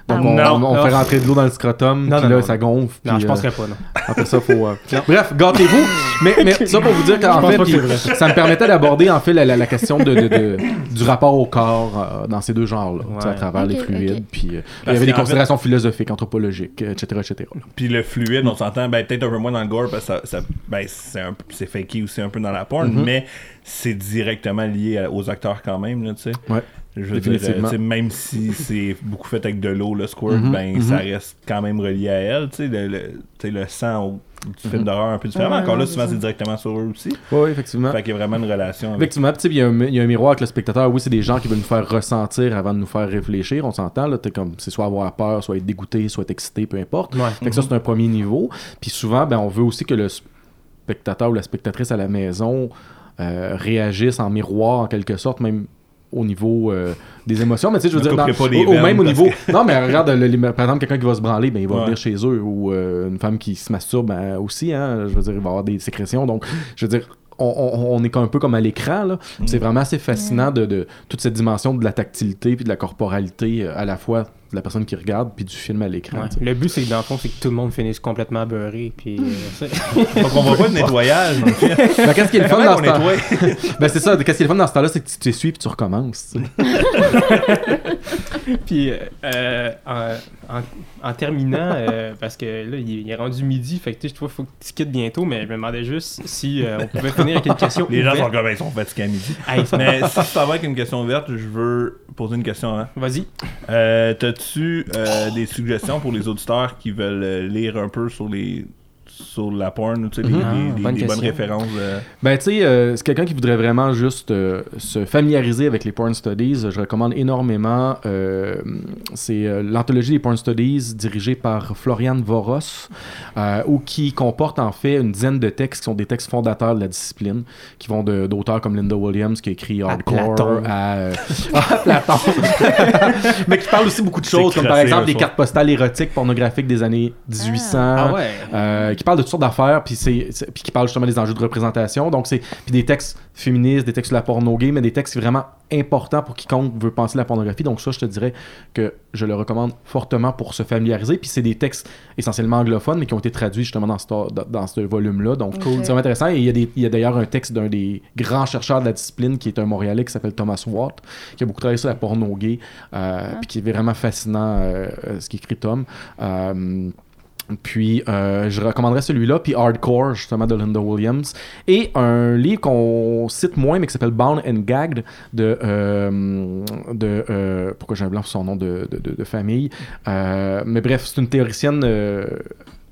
Donc, Ah, on, non. on- on Non. fait rentrer de l'eau dans le scrotum, puis là, non. ça gonfle. Non, je penserais pas, non. Après ça, faut. Bref, gâtez-vous. Mais, mais ça pour vous dire qu'en fait, ça me permettait d'aborder en fait la, la- la question de, de- de- du rapport au corps euh, dans ces deux genres-là, à travers les fluides. Puis euh, il y avait des fait- considérations philosophiques, anthropologiques, etc., etc. Puis le fluide, on s'entend, ben, peut-être un peu moins dans le gore, parce que ça, ça- ben, c'est, un- c'est fakey aussi un peu dans la porn, Mhm. mais c'est directement lié à- aux acteurs quand même, là, tu sais. Ouais. Je veux dire, Définitivement. tu sais, même si c'est beaucoup fait avec de l'eau, le squirt, Mhm, ben, mhm. ça reste quand même relié à elle, tu sais, le, le, tu sais, le sang au, du film d'horreur un peu différemment. Ouais, Encore là, souvent, c'est directement sur eux aussi. Oui, effectivement. Fait qu'il y a vraiment une relation avec... Effectivement, puis tu sais, il y, a un- il y a un miroir avec le spectateur. Oui, c'est des gens qui veulent nous faire ressentir avant de nous faire réfléchir. On s'entend, là. t'es comme, c'est soit avoir peur, soit être dégoûté, soit être excité, peu importe. Ouais. Fait que ça, c'est un premier niveau. Puis souvent, ben, on veut aussi que le spectateur ou la spectatrice à la maison euh, réagisse en miroir, en quelque sorte, même au niveau euh, des émotions. Mais tu sais, je veux dire, dans- au, même au niveau. Non, mais regarde, le- le- par exemple, quelqu'un qui va se branler, ben, il va Ouais. venir chez eux. Ou euh, une femme qui se masturbe ben, aussi, hein, je veux dire, il va avoir des sécrétions. Donc, je veux dire, on, on- on est un peu comme à l'écran. là. Mm. C'est vraiment assez fascinant de, de toute cette dimension de la tactilité puis de la corporalité euh, à la fois de la personne qui regarde puis du film à l'écran. Ouais. Le but, c'est que dans le fond, c'est que tout le monde finisse complètement beurré. Puis, euh, Donc, on voit pas de nettoyage. Ben, qu'est-ce qui est le fun dans ce on temps nettoie? Ben c'est ça, qu'est-ce qui est le fun dans ce temps-là, c'est que tu t'essuies puis tu recommences. Puis, euh, en, en- en terminant, euh, parce que là, il, il est rendu midi, fait que tu sais, je trouve qu'il faut que tu quittes bientôt, mais je me demandais juste si euh, on pouvait finir avec une question. Les gens sont comme, ils sont fatigués à midi. Hey, Mais si ça va avec une question ouverte, je veux poser une question. Hein. Vas-y. Euh, T'as-tu euh, des suggestions pour les auditeurs qui veulent euh, lire un peu sur les sur la porn ou tu sais, les- Mhm. Ah, les- bonne des bonnes références euh, Ben, tu sais, euh, c'est quelqu'un qui voudrait vraiment juste euh, se familiariser avec les porn studies. Je recommande énormément. euh, c'est euh, l'anthologie des porn studies dirigée par Florian Voros, euh, ou qui comporte en fait une dizaine de textes qui sont des textes fondateurs de la discipline, qui vont de- d'auteurs comme Linda Williams qui a écrit Hardcore Platon. à, euh, à Platon, mais qui parle aussi beaucoup de choses comme par exemple des cartes postales érotiques pornographiques des années 1800. Ah ouais. Qui parle de toutes sortes d'affaires, puis c'est, puis qui parle justement des enjeux de représentation. Donc c'est puis des textes féministes, des textes sur la porno gay, mais des textes vraiment importants pour quiconque veut penser la pornographie. Donc ça, je te dirais que je le recommande fortement pour se familiariser. Puis c'est des textes essentiellement anglophones, mais qui ont été traduits justement dans ce, dans, ce volume-là. Donc c'est vraiment intéressant. Et il y a, des- il y a d'ailleurs un texte d'un des grands chercheurs de la discipline qui est un Montréalais qui s'appelle Thomas Watt, qui a beaucoup travaillé sur la porno gay, euh, puis qui est vraiment fascinant euh, euh, ce qu'écrit Tom. Euh, puis, euh, je recommanderais celui-là, puis Hardcore, justement, de Linda Williams. Et un livre qu'on cite moins, mais qui s'appelle Bound and Gagged, de. euh, de euh, pourquoi j'ai un blanc sur son nom de, de- de- de famille Mais bref, c'est une théoricienne.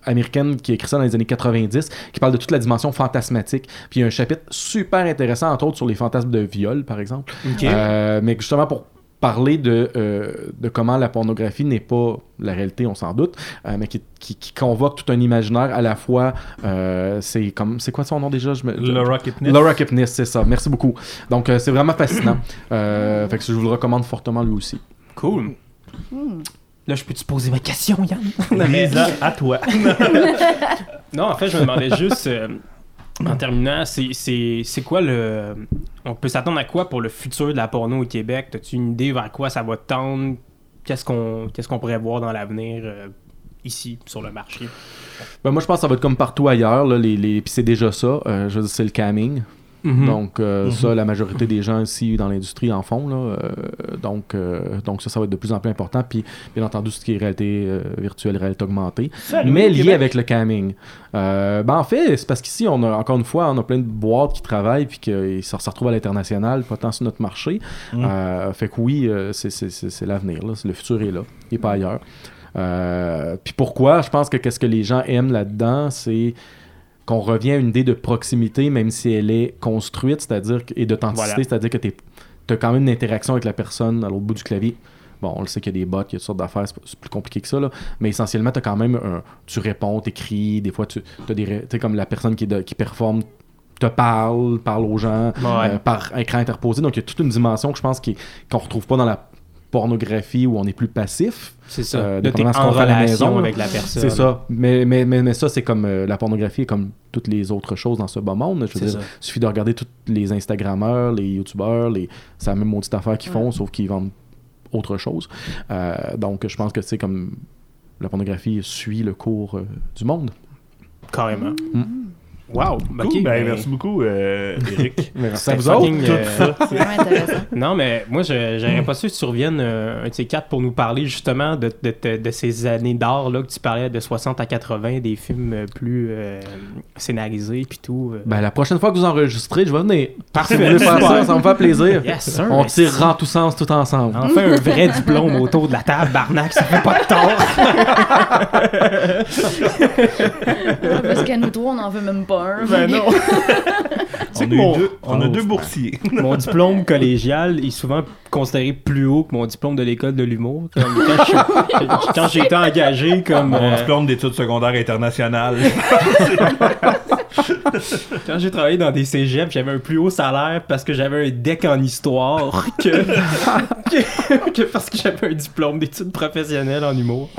américaine qui a écrit ça dans les années 90, qui parle de toute la dimension fantasmatique. Puis il y a un chapitre super intéressant, entre autres, sur les fantasmes de viol, par exemple. Euh, mais justement pour parler de, euh, de comment la pornographie n'est pas la réalité, on s'en doute, euh, mais qui, qui, qui convoque tout un imaginaire à la fois. euh, c'est comme c'est quoi son nom déjà? Je me, je- Laura Kipnis. Laura Kipnis, c'est ça. Merci beaucoup. Donc euh, c'est vraiment fascinant. Euh, fait que je vous le recommande fortement lui aussi. Cool. Là, je peux-tu poser ma question, Yann? Lisa, à toi. Non, en fait, je me demandais juste, euh, en terminant, c'est- quoi le... On peut s'attendre à quoi pour le futur de la porno au Québec? As-tu une idée vers quoi ça va tendre? Qu'est-ce qu'on qu'est-ce qu'on pourrait voir dans l'avenir euh, ici, sur le marché? Ben, moi je pense que ça va être comme partout ailleurs. Là, les, les... Puis c'est déjà ça. Euh, je veux dire, c'est le camming. Mhm. Donc, euh, Mhm. ça, la majorité des gens ici dans l'industrie en font. Là, Euh, donc, euh, donc, ça, ça va être de plus en plus important. Puis, bien entendu, ce qui est réalité virtuelle, réalité augmentée. mais lié avec le camming. Ben, en fait, c'est parce qu'ici, on a encore une fois, on a plein de boîtes qui travaillent puis ça se retrouve à l'international, pas tant sur notre marché. Mhm. Fait que oui, c'est- l'avenir. Le futur est là. Il n'est pas ailleurs. Puis pourquoi? Je pense que qu'est-ce que les gens aiment là-dedans, c'est qu'on revient à une idée de proximité, même si elle est construite, c'est-à-dire et d'authenticité, Voilà. c'est-à-dire que tu as quand même une interaction avec la personne à l'autre bout du clavier. Bon, on le sait qu'il y a des bots, il y a toutes sortes d'affaires, c'est plus compliqué que ça, là. mais essentiellement, tu as quand même un. Tu réponds, tu écris, des fois, tu as des. Tu sais, comme la personne qui, est de- qui performe te parle, parle aux gens Ouais. euh, par écran interposé. Donc, il y a toute une dimension que je pense qu'on retrouve pas dans la pornographie où on est plus passif. C'est ça. Euh, de ce en à la relation maison, avec la personne. C'est ça. Mais, mais, mais, mais ça, c'est comme euh, la pornographie est comme toutes les autres choses dans ce bas monde. Je veux C'est dire, ça. il suffit de regarder tous les Instagrammeurs, les YouTubeurs, les... c'est la même maudite affaire qu'ils font, Ouais. sauf qu'ils vendent autre chose. Euh, donc, je pense que c'est comme la pornographie suit le cours euh, du monde. Carrément. Mm. Wow. Cool, ok, ben, ben, merci beaucoup, euh, Eric. Merci à c'est vous autres? euh, C'est vraiment intéressant. Non, mais moi, je- j'aurais pas su que tu reviennes euh, un de ces quatre pour nous parler justement de, de, de- de ces années d'art là, que tu parlais de 60 à 80, des films plus euh, scénarisés puis tout. euh. Ben, la prochaine fois que vous enregistrez, je vais venir. Parfait. Si vous voulez faire ça, ça me fait plaisir. Yes, sir. On tirera en tous sens, tout ensemble. Enfin, un vrai diplôme autour de la table, Barnac, ça fait pas de tort. Ouais, parce qu'à nous trois, on n'en veut même pas un. Ben non. On, a, mon- deux, on a Oh. deux boursiers. Mon diplôme collégial est souvent considéré plus haut que mon diplôme de l'école de l'humour. Quand je- quand j'ai été engagé comme... Mon euh, diplôme d'études secondaires internationales. Quand j'ai travaillé dans des cégeps, j'avais un plus haut salaire parce que j'avais un deck en histoire que, que, que parce que j'avais un diplôme d'études professionnelles en humour.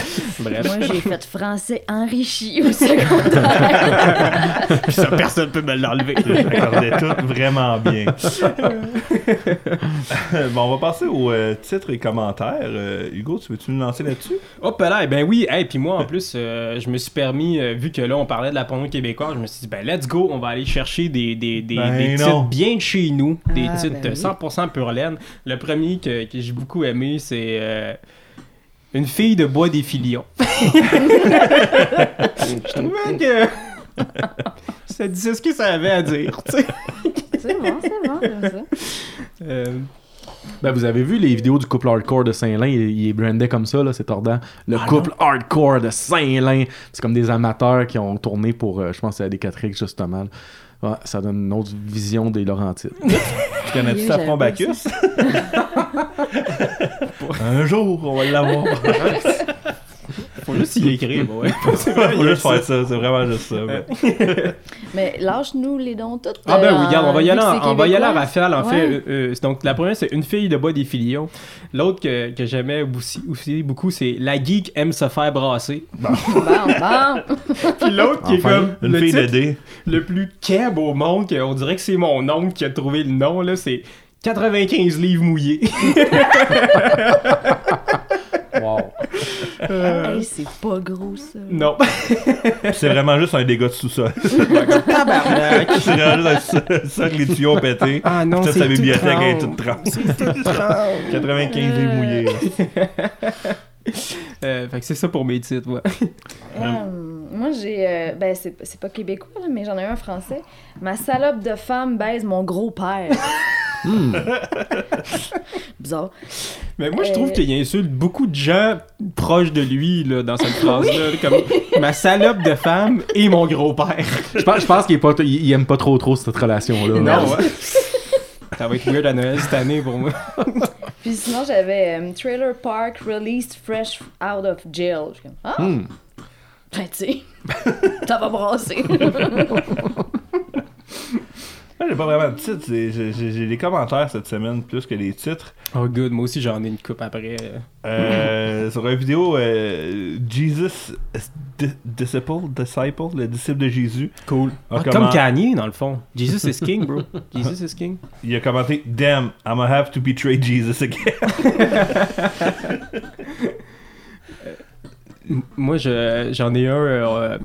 Bref, Moi, j'ai fait français enrichi au secondaire. ça, personne peut me l'enlever. J'accordais tout vraiment bien. bon, on va passer aux euh, titres et commentaires. Euh, Hugo, tu veux-tu nous lancer là-dessus? Hop là, ben oui, et puis moi en plus, euh, je me suis permis, euh, vu que là on parlait de la porno québécoise, je me suis dit, ben let's go, on va aller chercher des, des, des, Ben des titres bien de chez nous, des Ah, titres ben oui. 100% pure laine. Le premier que, que j'ai beaucoup aimé, c'est euh, Une fille de bois des filions. je trouvais que ça disait ce que ça avait à dire, tu sais. C'est bon, c'est bon, comme ça. Euh, Ben, vous avez vu les vidéos du couple hardcore de Saint-Lin, il, il est brandé comme ça, là, c'est tordant. Le couple hardcore de Saint-Lin. C'est comme des amateurs qui ont tourné pour, euh, je pense, à des Catrix, justement. là. Ouais, ça donne une autre vision des Laurentides. Tu connais-tu Safran Bacchus? Un jour, on va l'avoir. faut juste y écrire, ouais. C'est vrai, Faut juste faire ça, c'est vraiment juste ça. ouais. Mais lâche-nous les dons toutes. Ah ben euh, oui, regarde, on va y vu aller, en, on va y aller en québécois. rafale, en Ouais. fait. Euh, euh, donc, la première, c'est Une fille de bois des filions. L'autre que, que j'aimais aussi, aussi beaucoup, c'est La geek aime se faire brasser. Bon, bon. Puis l'autre qui est comme Une le fille titre le plus keb au monde, que on dirait que c'est mon oncle qui a trouvé le nom, là, c'est 95 livres mouillés. Wow. Hey, c'est pas gros, ça. non. C'est vraiment juste un dégât de sous-sol. Tabarnak. c'est vraiment juste un ça que les tuyaux ont pété. Ah non, Ça, c'est sa tout bibliothèque est trempe. toute trempe. C'est tout trempe. 95 livres mouillés. Euh, fait que c'est ça pour mes titres, ouais. Euh, moi, j'ai. euh, ben, c'est pas québécois, là, mais j'en ai un français. Ma salope de femme baise mon gros-père. Hmm. Bizarre. Mais moi, je trouve Euh. qu'il insulte beaucoup de gens proches de lui, là, dans cette phrase-là. Comme ma salope de femme et mon gros-père. Je pense, je pense qu'il est pas, il, il aime pas trop trop cette relation-là. Non, ouais. Ça va être weird à Noël cette année pour moi. Puis sinon, j'avais euh, Trailer Park Released Fresh Out of Jail. Je suis comme, ah, Hmm. ben, tu sais, ça va brasser. Moi, j'ai pas vraiment de titre. J'ai des commentaires cette semaine plus que des titres. Oh, good. Moi aussi, j'en ai une coupe après. Euh, sur une vidéo, euh, Jesus Di- Disciple, Disciple, le disciple de Jésus, Cool. Ah, comment- Comme Kanye, dans le fond. Jesus is king, bro. Jesus is king. il a commenté Damn, I'm gonna have to betray Jesus again. Moi, je- j'en ai un. euh,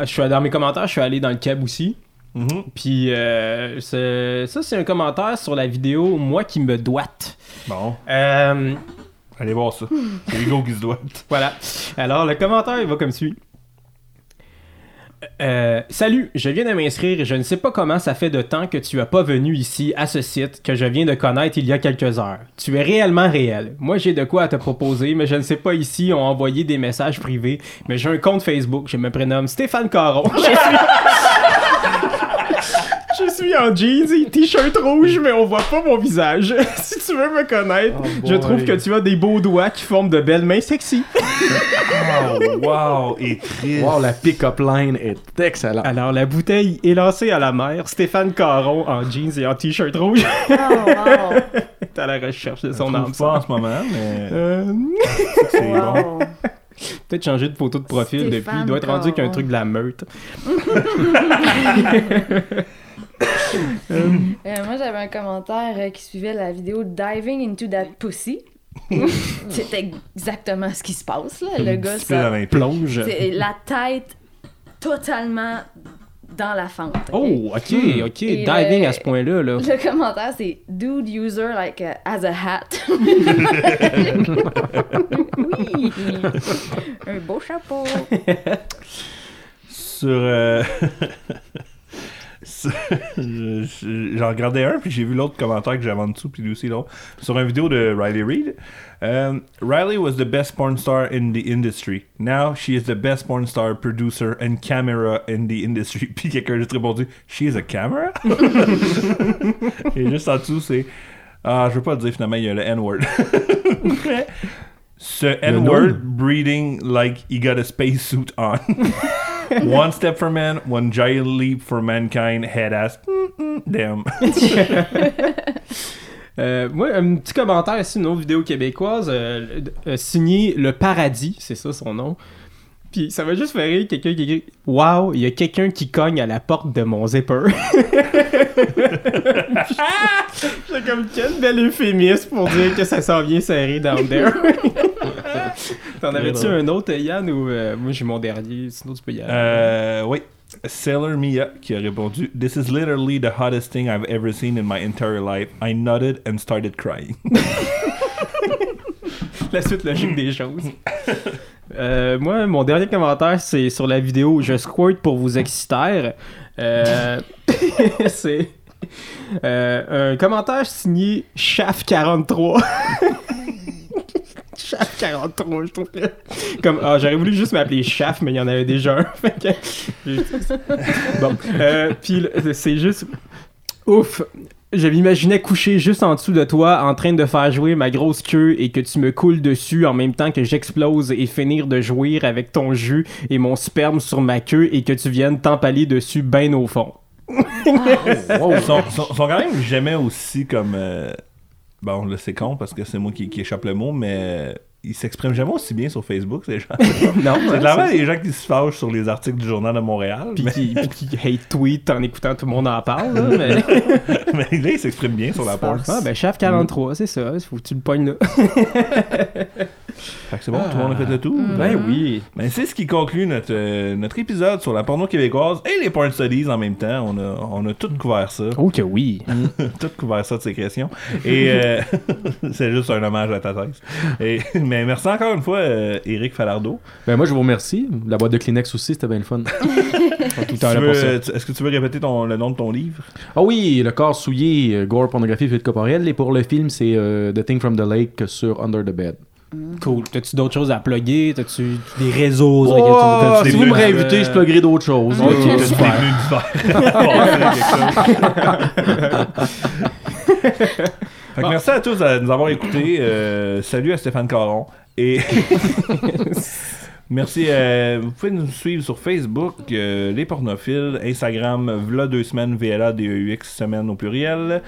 je suis dans mes commentaires, je suis allé dans le cab aussi. Mhm. Puis euh, ça, c'est un commentaire sur la vidéo Moi qui me doite. Bon, Euh, allez voir ça. C'est Hugo qui se doit. Voilà. Alors, le commentaire, il va comme suit. Euh, salut, je viens de m'inscrire et je ne sais pas comment ça fait de temps que tu as pas venu ici à ce site que je viens de connaître il y a quelques heures. Tu es réellement réel. Moi j'ai de quoi à te proposer, mais je ne sais pas ici ont envoyé des messages privés, mais j'ai un compte Facebook, je me prénomme Stéphane Caron. Je suis... En jeans et t-shirt rouge, mais on voit pas mon visage. si tu veux me connaître, je trouve que tu as des beaux doigts qui forment de belles mains sexy. Oh, wow, et triste. Wow, la pick-up line est excellente. Alors, la bouteille est lancée à la mer. Stéphane Caron, en jeans et en t-shirt rouge, Oh, wow. est à la recherche de son âme. pas en ce moment, mais Euh, c'est bon. Peut-être changer de photo de profil depuis. Il doit être rendu qu'un truc de la meute. Euh, moi, j'avais un commentaire euh, qui suivait la vidéo Diving into that pussy. C'était exactement ce qui se passe, là. Le gars, ça. Plonge. c'est la tête totalement dans la fente. Oh, ok, ok. Et Diving le- à ce point-là, là. Le commentaire, c'est Dude user like a- as a hat. oui. Un beau chapeau. sur. euh, J'en regardais un, puis j'ai vu l'autre commentaire que j'avais en dessous, puis lui aussi l'autre. Sur une vidéo de Riley Reid. Um, Riley was the best porn star in the industry. Now she is the best porn star, producer, and camera in the industry. Puis quelqu'un a juste répondu She is a camera? Et juste en dessous, c'est. Ah, je veux pas le dire finalement, il y a le N-word. Ce N-word breathing like he got a spacesuit on. one step for man, one giant leap for mankind, head ass. Damn. Euh, moi, un petit commentaire ici, une autre vidéo québécoise, euh, euh, signé Le Paradis, c'est ça son nom. Puis ça m'a juste fait rire quelqu'un qui écrit Waouh, il y a quelqu'un qui cogne à la porte de mon zipper. J'ai comme quel bel euphémisme pour dire que ça s'en vient serré down there. T'en avais-tu un autre, Yann, ou euh, moi j'ai mon dernier, sinon tu peux y aller. Euh, oui. Sailor Mia qui a répondu This is literally the hottest thing I've ever seen in my entire life. I nodded and started crying. la suite logique des choses. Euh, moi, mon dernier commentaire, c'est sur la vidéo Je squirt pour vous exciter. Euh, c'est euh, un commentaire signé Chaf43. Chaf 43, je trouve que. Comme, ah, j'aurais voulu juste m'appeler Chaf, mais il y en avait déjà un. Bon. Puis c'est juste. Ouf! Je m'imaginais coucher juste en dessous de toi en train de faire jouer ma grosse queue et que tu me coules dessus en même temps que j'explose et finir de jouir avec ton jus et mon sperme sur ma queue et que tu viennes t'empaler dessus ben au fond. Ils sont, sont- sont quand même jamais aussi comme. euh, Bon, là, c'est con parce que c'est moi qui, qui échappe le mot, mais euh, ils s'expriment jamais aussi bien sur Facebook, ces gens. non, c'est clairement les gens qui se fâchent sur les articles du Journal de Montréal. Puis mais, qui, hate tweet en écoutant tout le monde en parle. là, mais... mais là, ils s'expriment bien sur la porte. ah, ben, chef 43, c'est ça. Faut que tu le pognes là. Fait que c'est bon, tout le monde a fait le tour. Ben oui. Ben, c'est ce qui conclut notre, euh, notre épisode sur la porno québécoise et les porn studies en même temps. On a, on a tout couvert ça. Oh que oui. tout couvert ça de sécrétion. Et euh, c'est juste un hommage à ta thèse. Et, mais merci encore une fois, euh, Éric Falardeau. Ben moi, je vous remercie. La boîte de Kleenex aussi, c'était bien le fun. Est-ce que tu veux répéter ton, le nom de ton livre? Ah oui, le corps souillé, euh, gore, pornographie, fuite corporelle. Et pour le film, c'est euh, The Thing from the Lake sur Under the Bed. Cool. T'as-tu d'autres choses à plugger? T'as-tu des réseaux? Oh, si vous me réinvitez, je pluggerai d'autres choses. Ok, faire? Fait que merci à tous de nous avoir écoutés. Euh, salut à Stéphane Caron. Et merci. euh, vous pouvez nous suivre sur Facebook, euh, Les Pornophiles, Instagram, V'là deux semaines, VLA, DEUX, semaine au pluriel.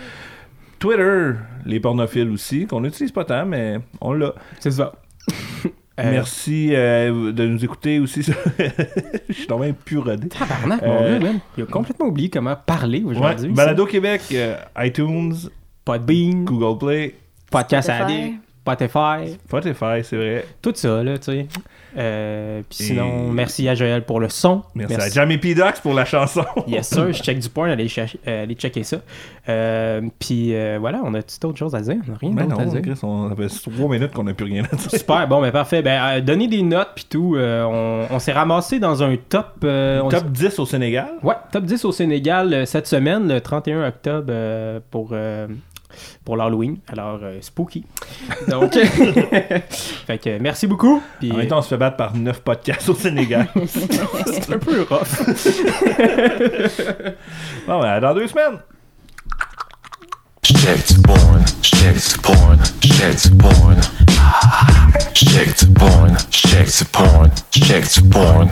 Twitter, Les Pornophiles aussi, qu'on n'utilise pas tant, mais on l'a. C'est ça. Euh, Merci euh, de nous écouter aussi. Je suis tombé plus rodé. Tabarnak, mon Euh. Il a complètement oublié comment parler aujourd'hui. Balado Québec, euh, iTunes, Podbean, Google Play, Podcast. Addict, Spotify, Spotify, c'est vrai. tout ça, là, tu sais. Euh, Puis Et- sinon, merci à Joël pour le son. Merci, à Jamie P. Dox pour la chanson. Yes, sir, je check du allez, ch- euh, allez checker ça. Euh, Puis euh, voilà, on a-tu d'autres choses à dire? On a rien Ben d'autre à dire. Chris, on, ça fait trois minutes qu'on n'a plus rien à dire. Super, bon, ben parfait. Ben, donnez des notes, puis tout. on on s'est ramassé dans un top. on Top 10 au Sénégal? Ouais, top 10 au Sénégal cette semaine, le 31 octobre, pour, pour l'Halloween. Alors, euh, spooky. Donc, fait que merci beaucoup. Puis, En même temps, on se fait battre par 9 podcasts au Sénégal. c'est un peu rough. bon, ben, dans deux semaines. Shit porn, shit porn, shit porn. Shit porn, shit porn, shit porn.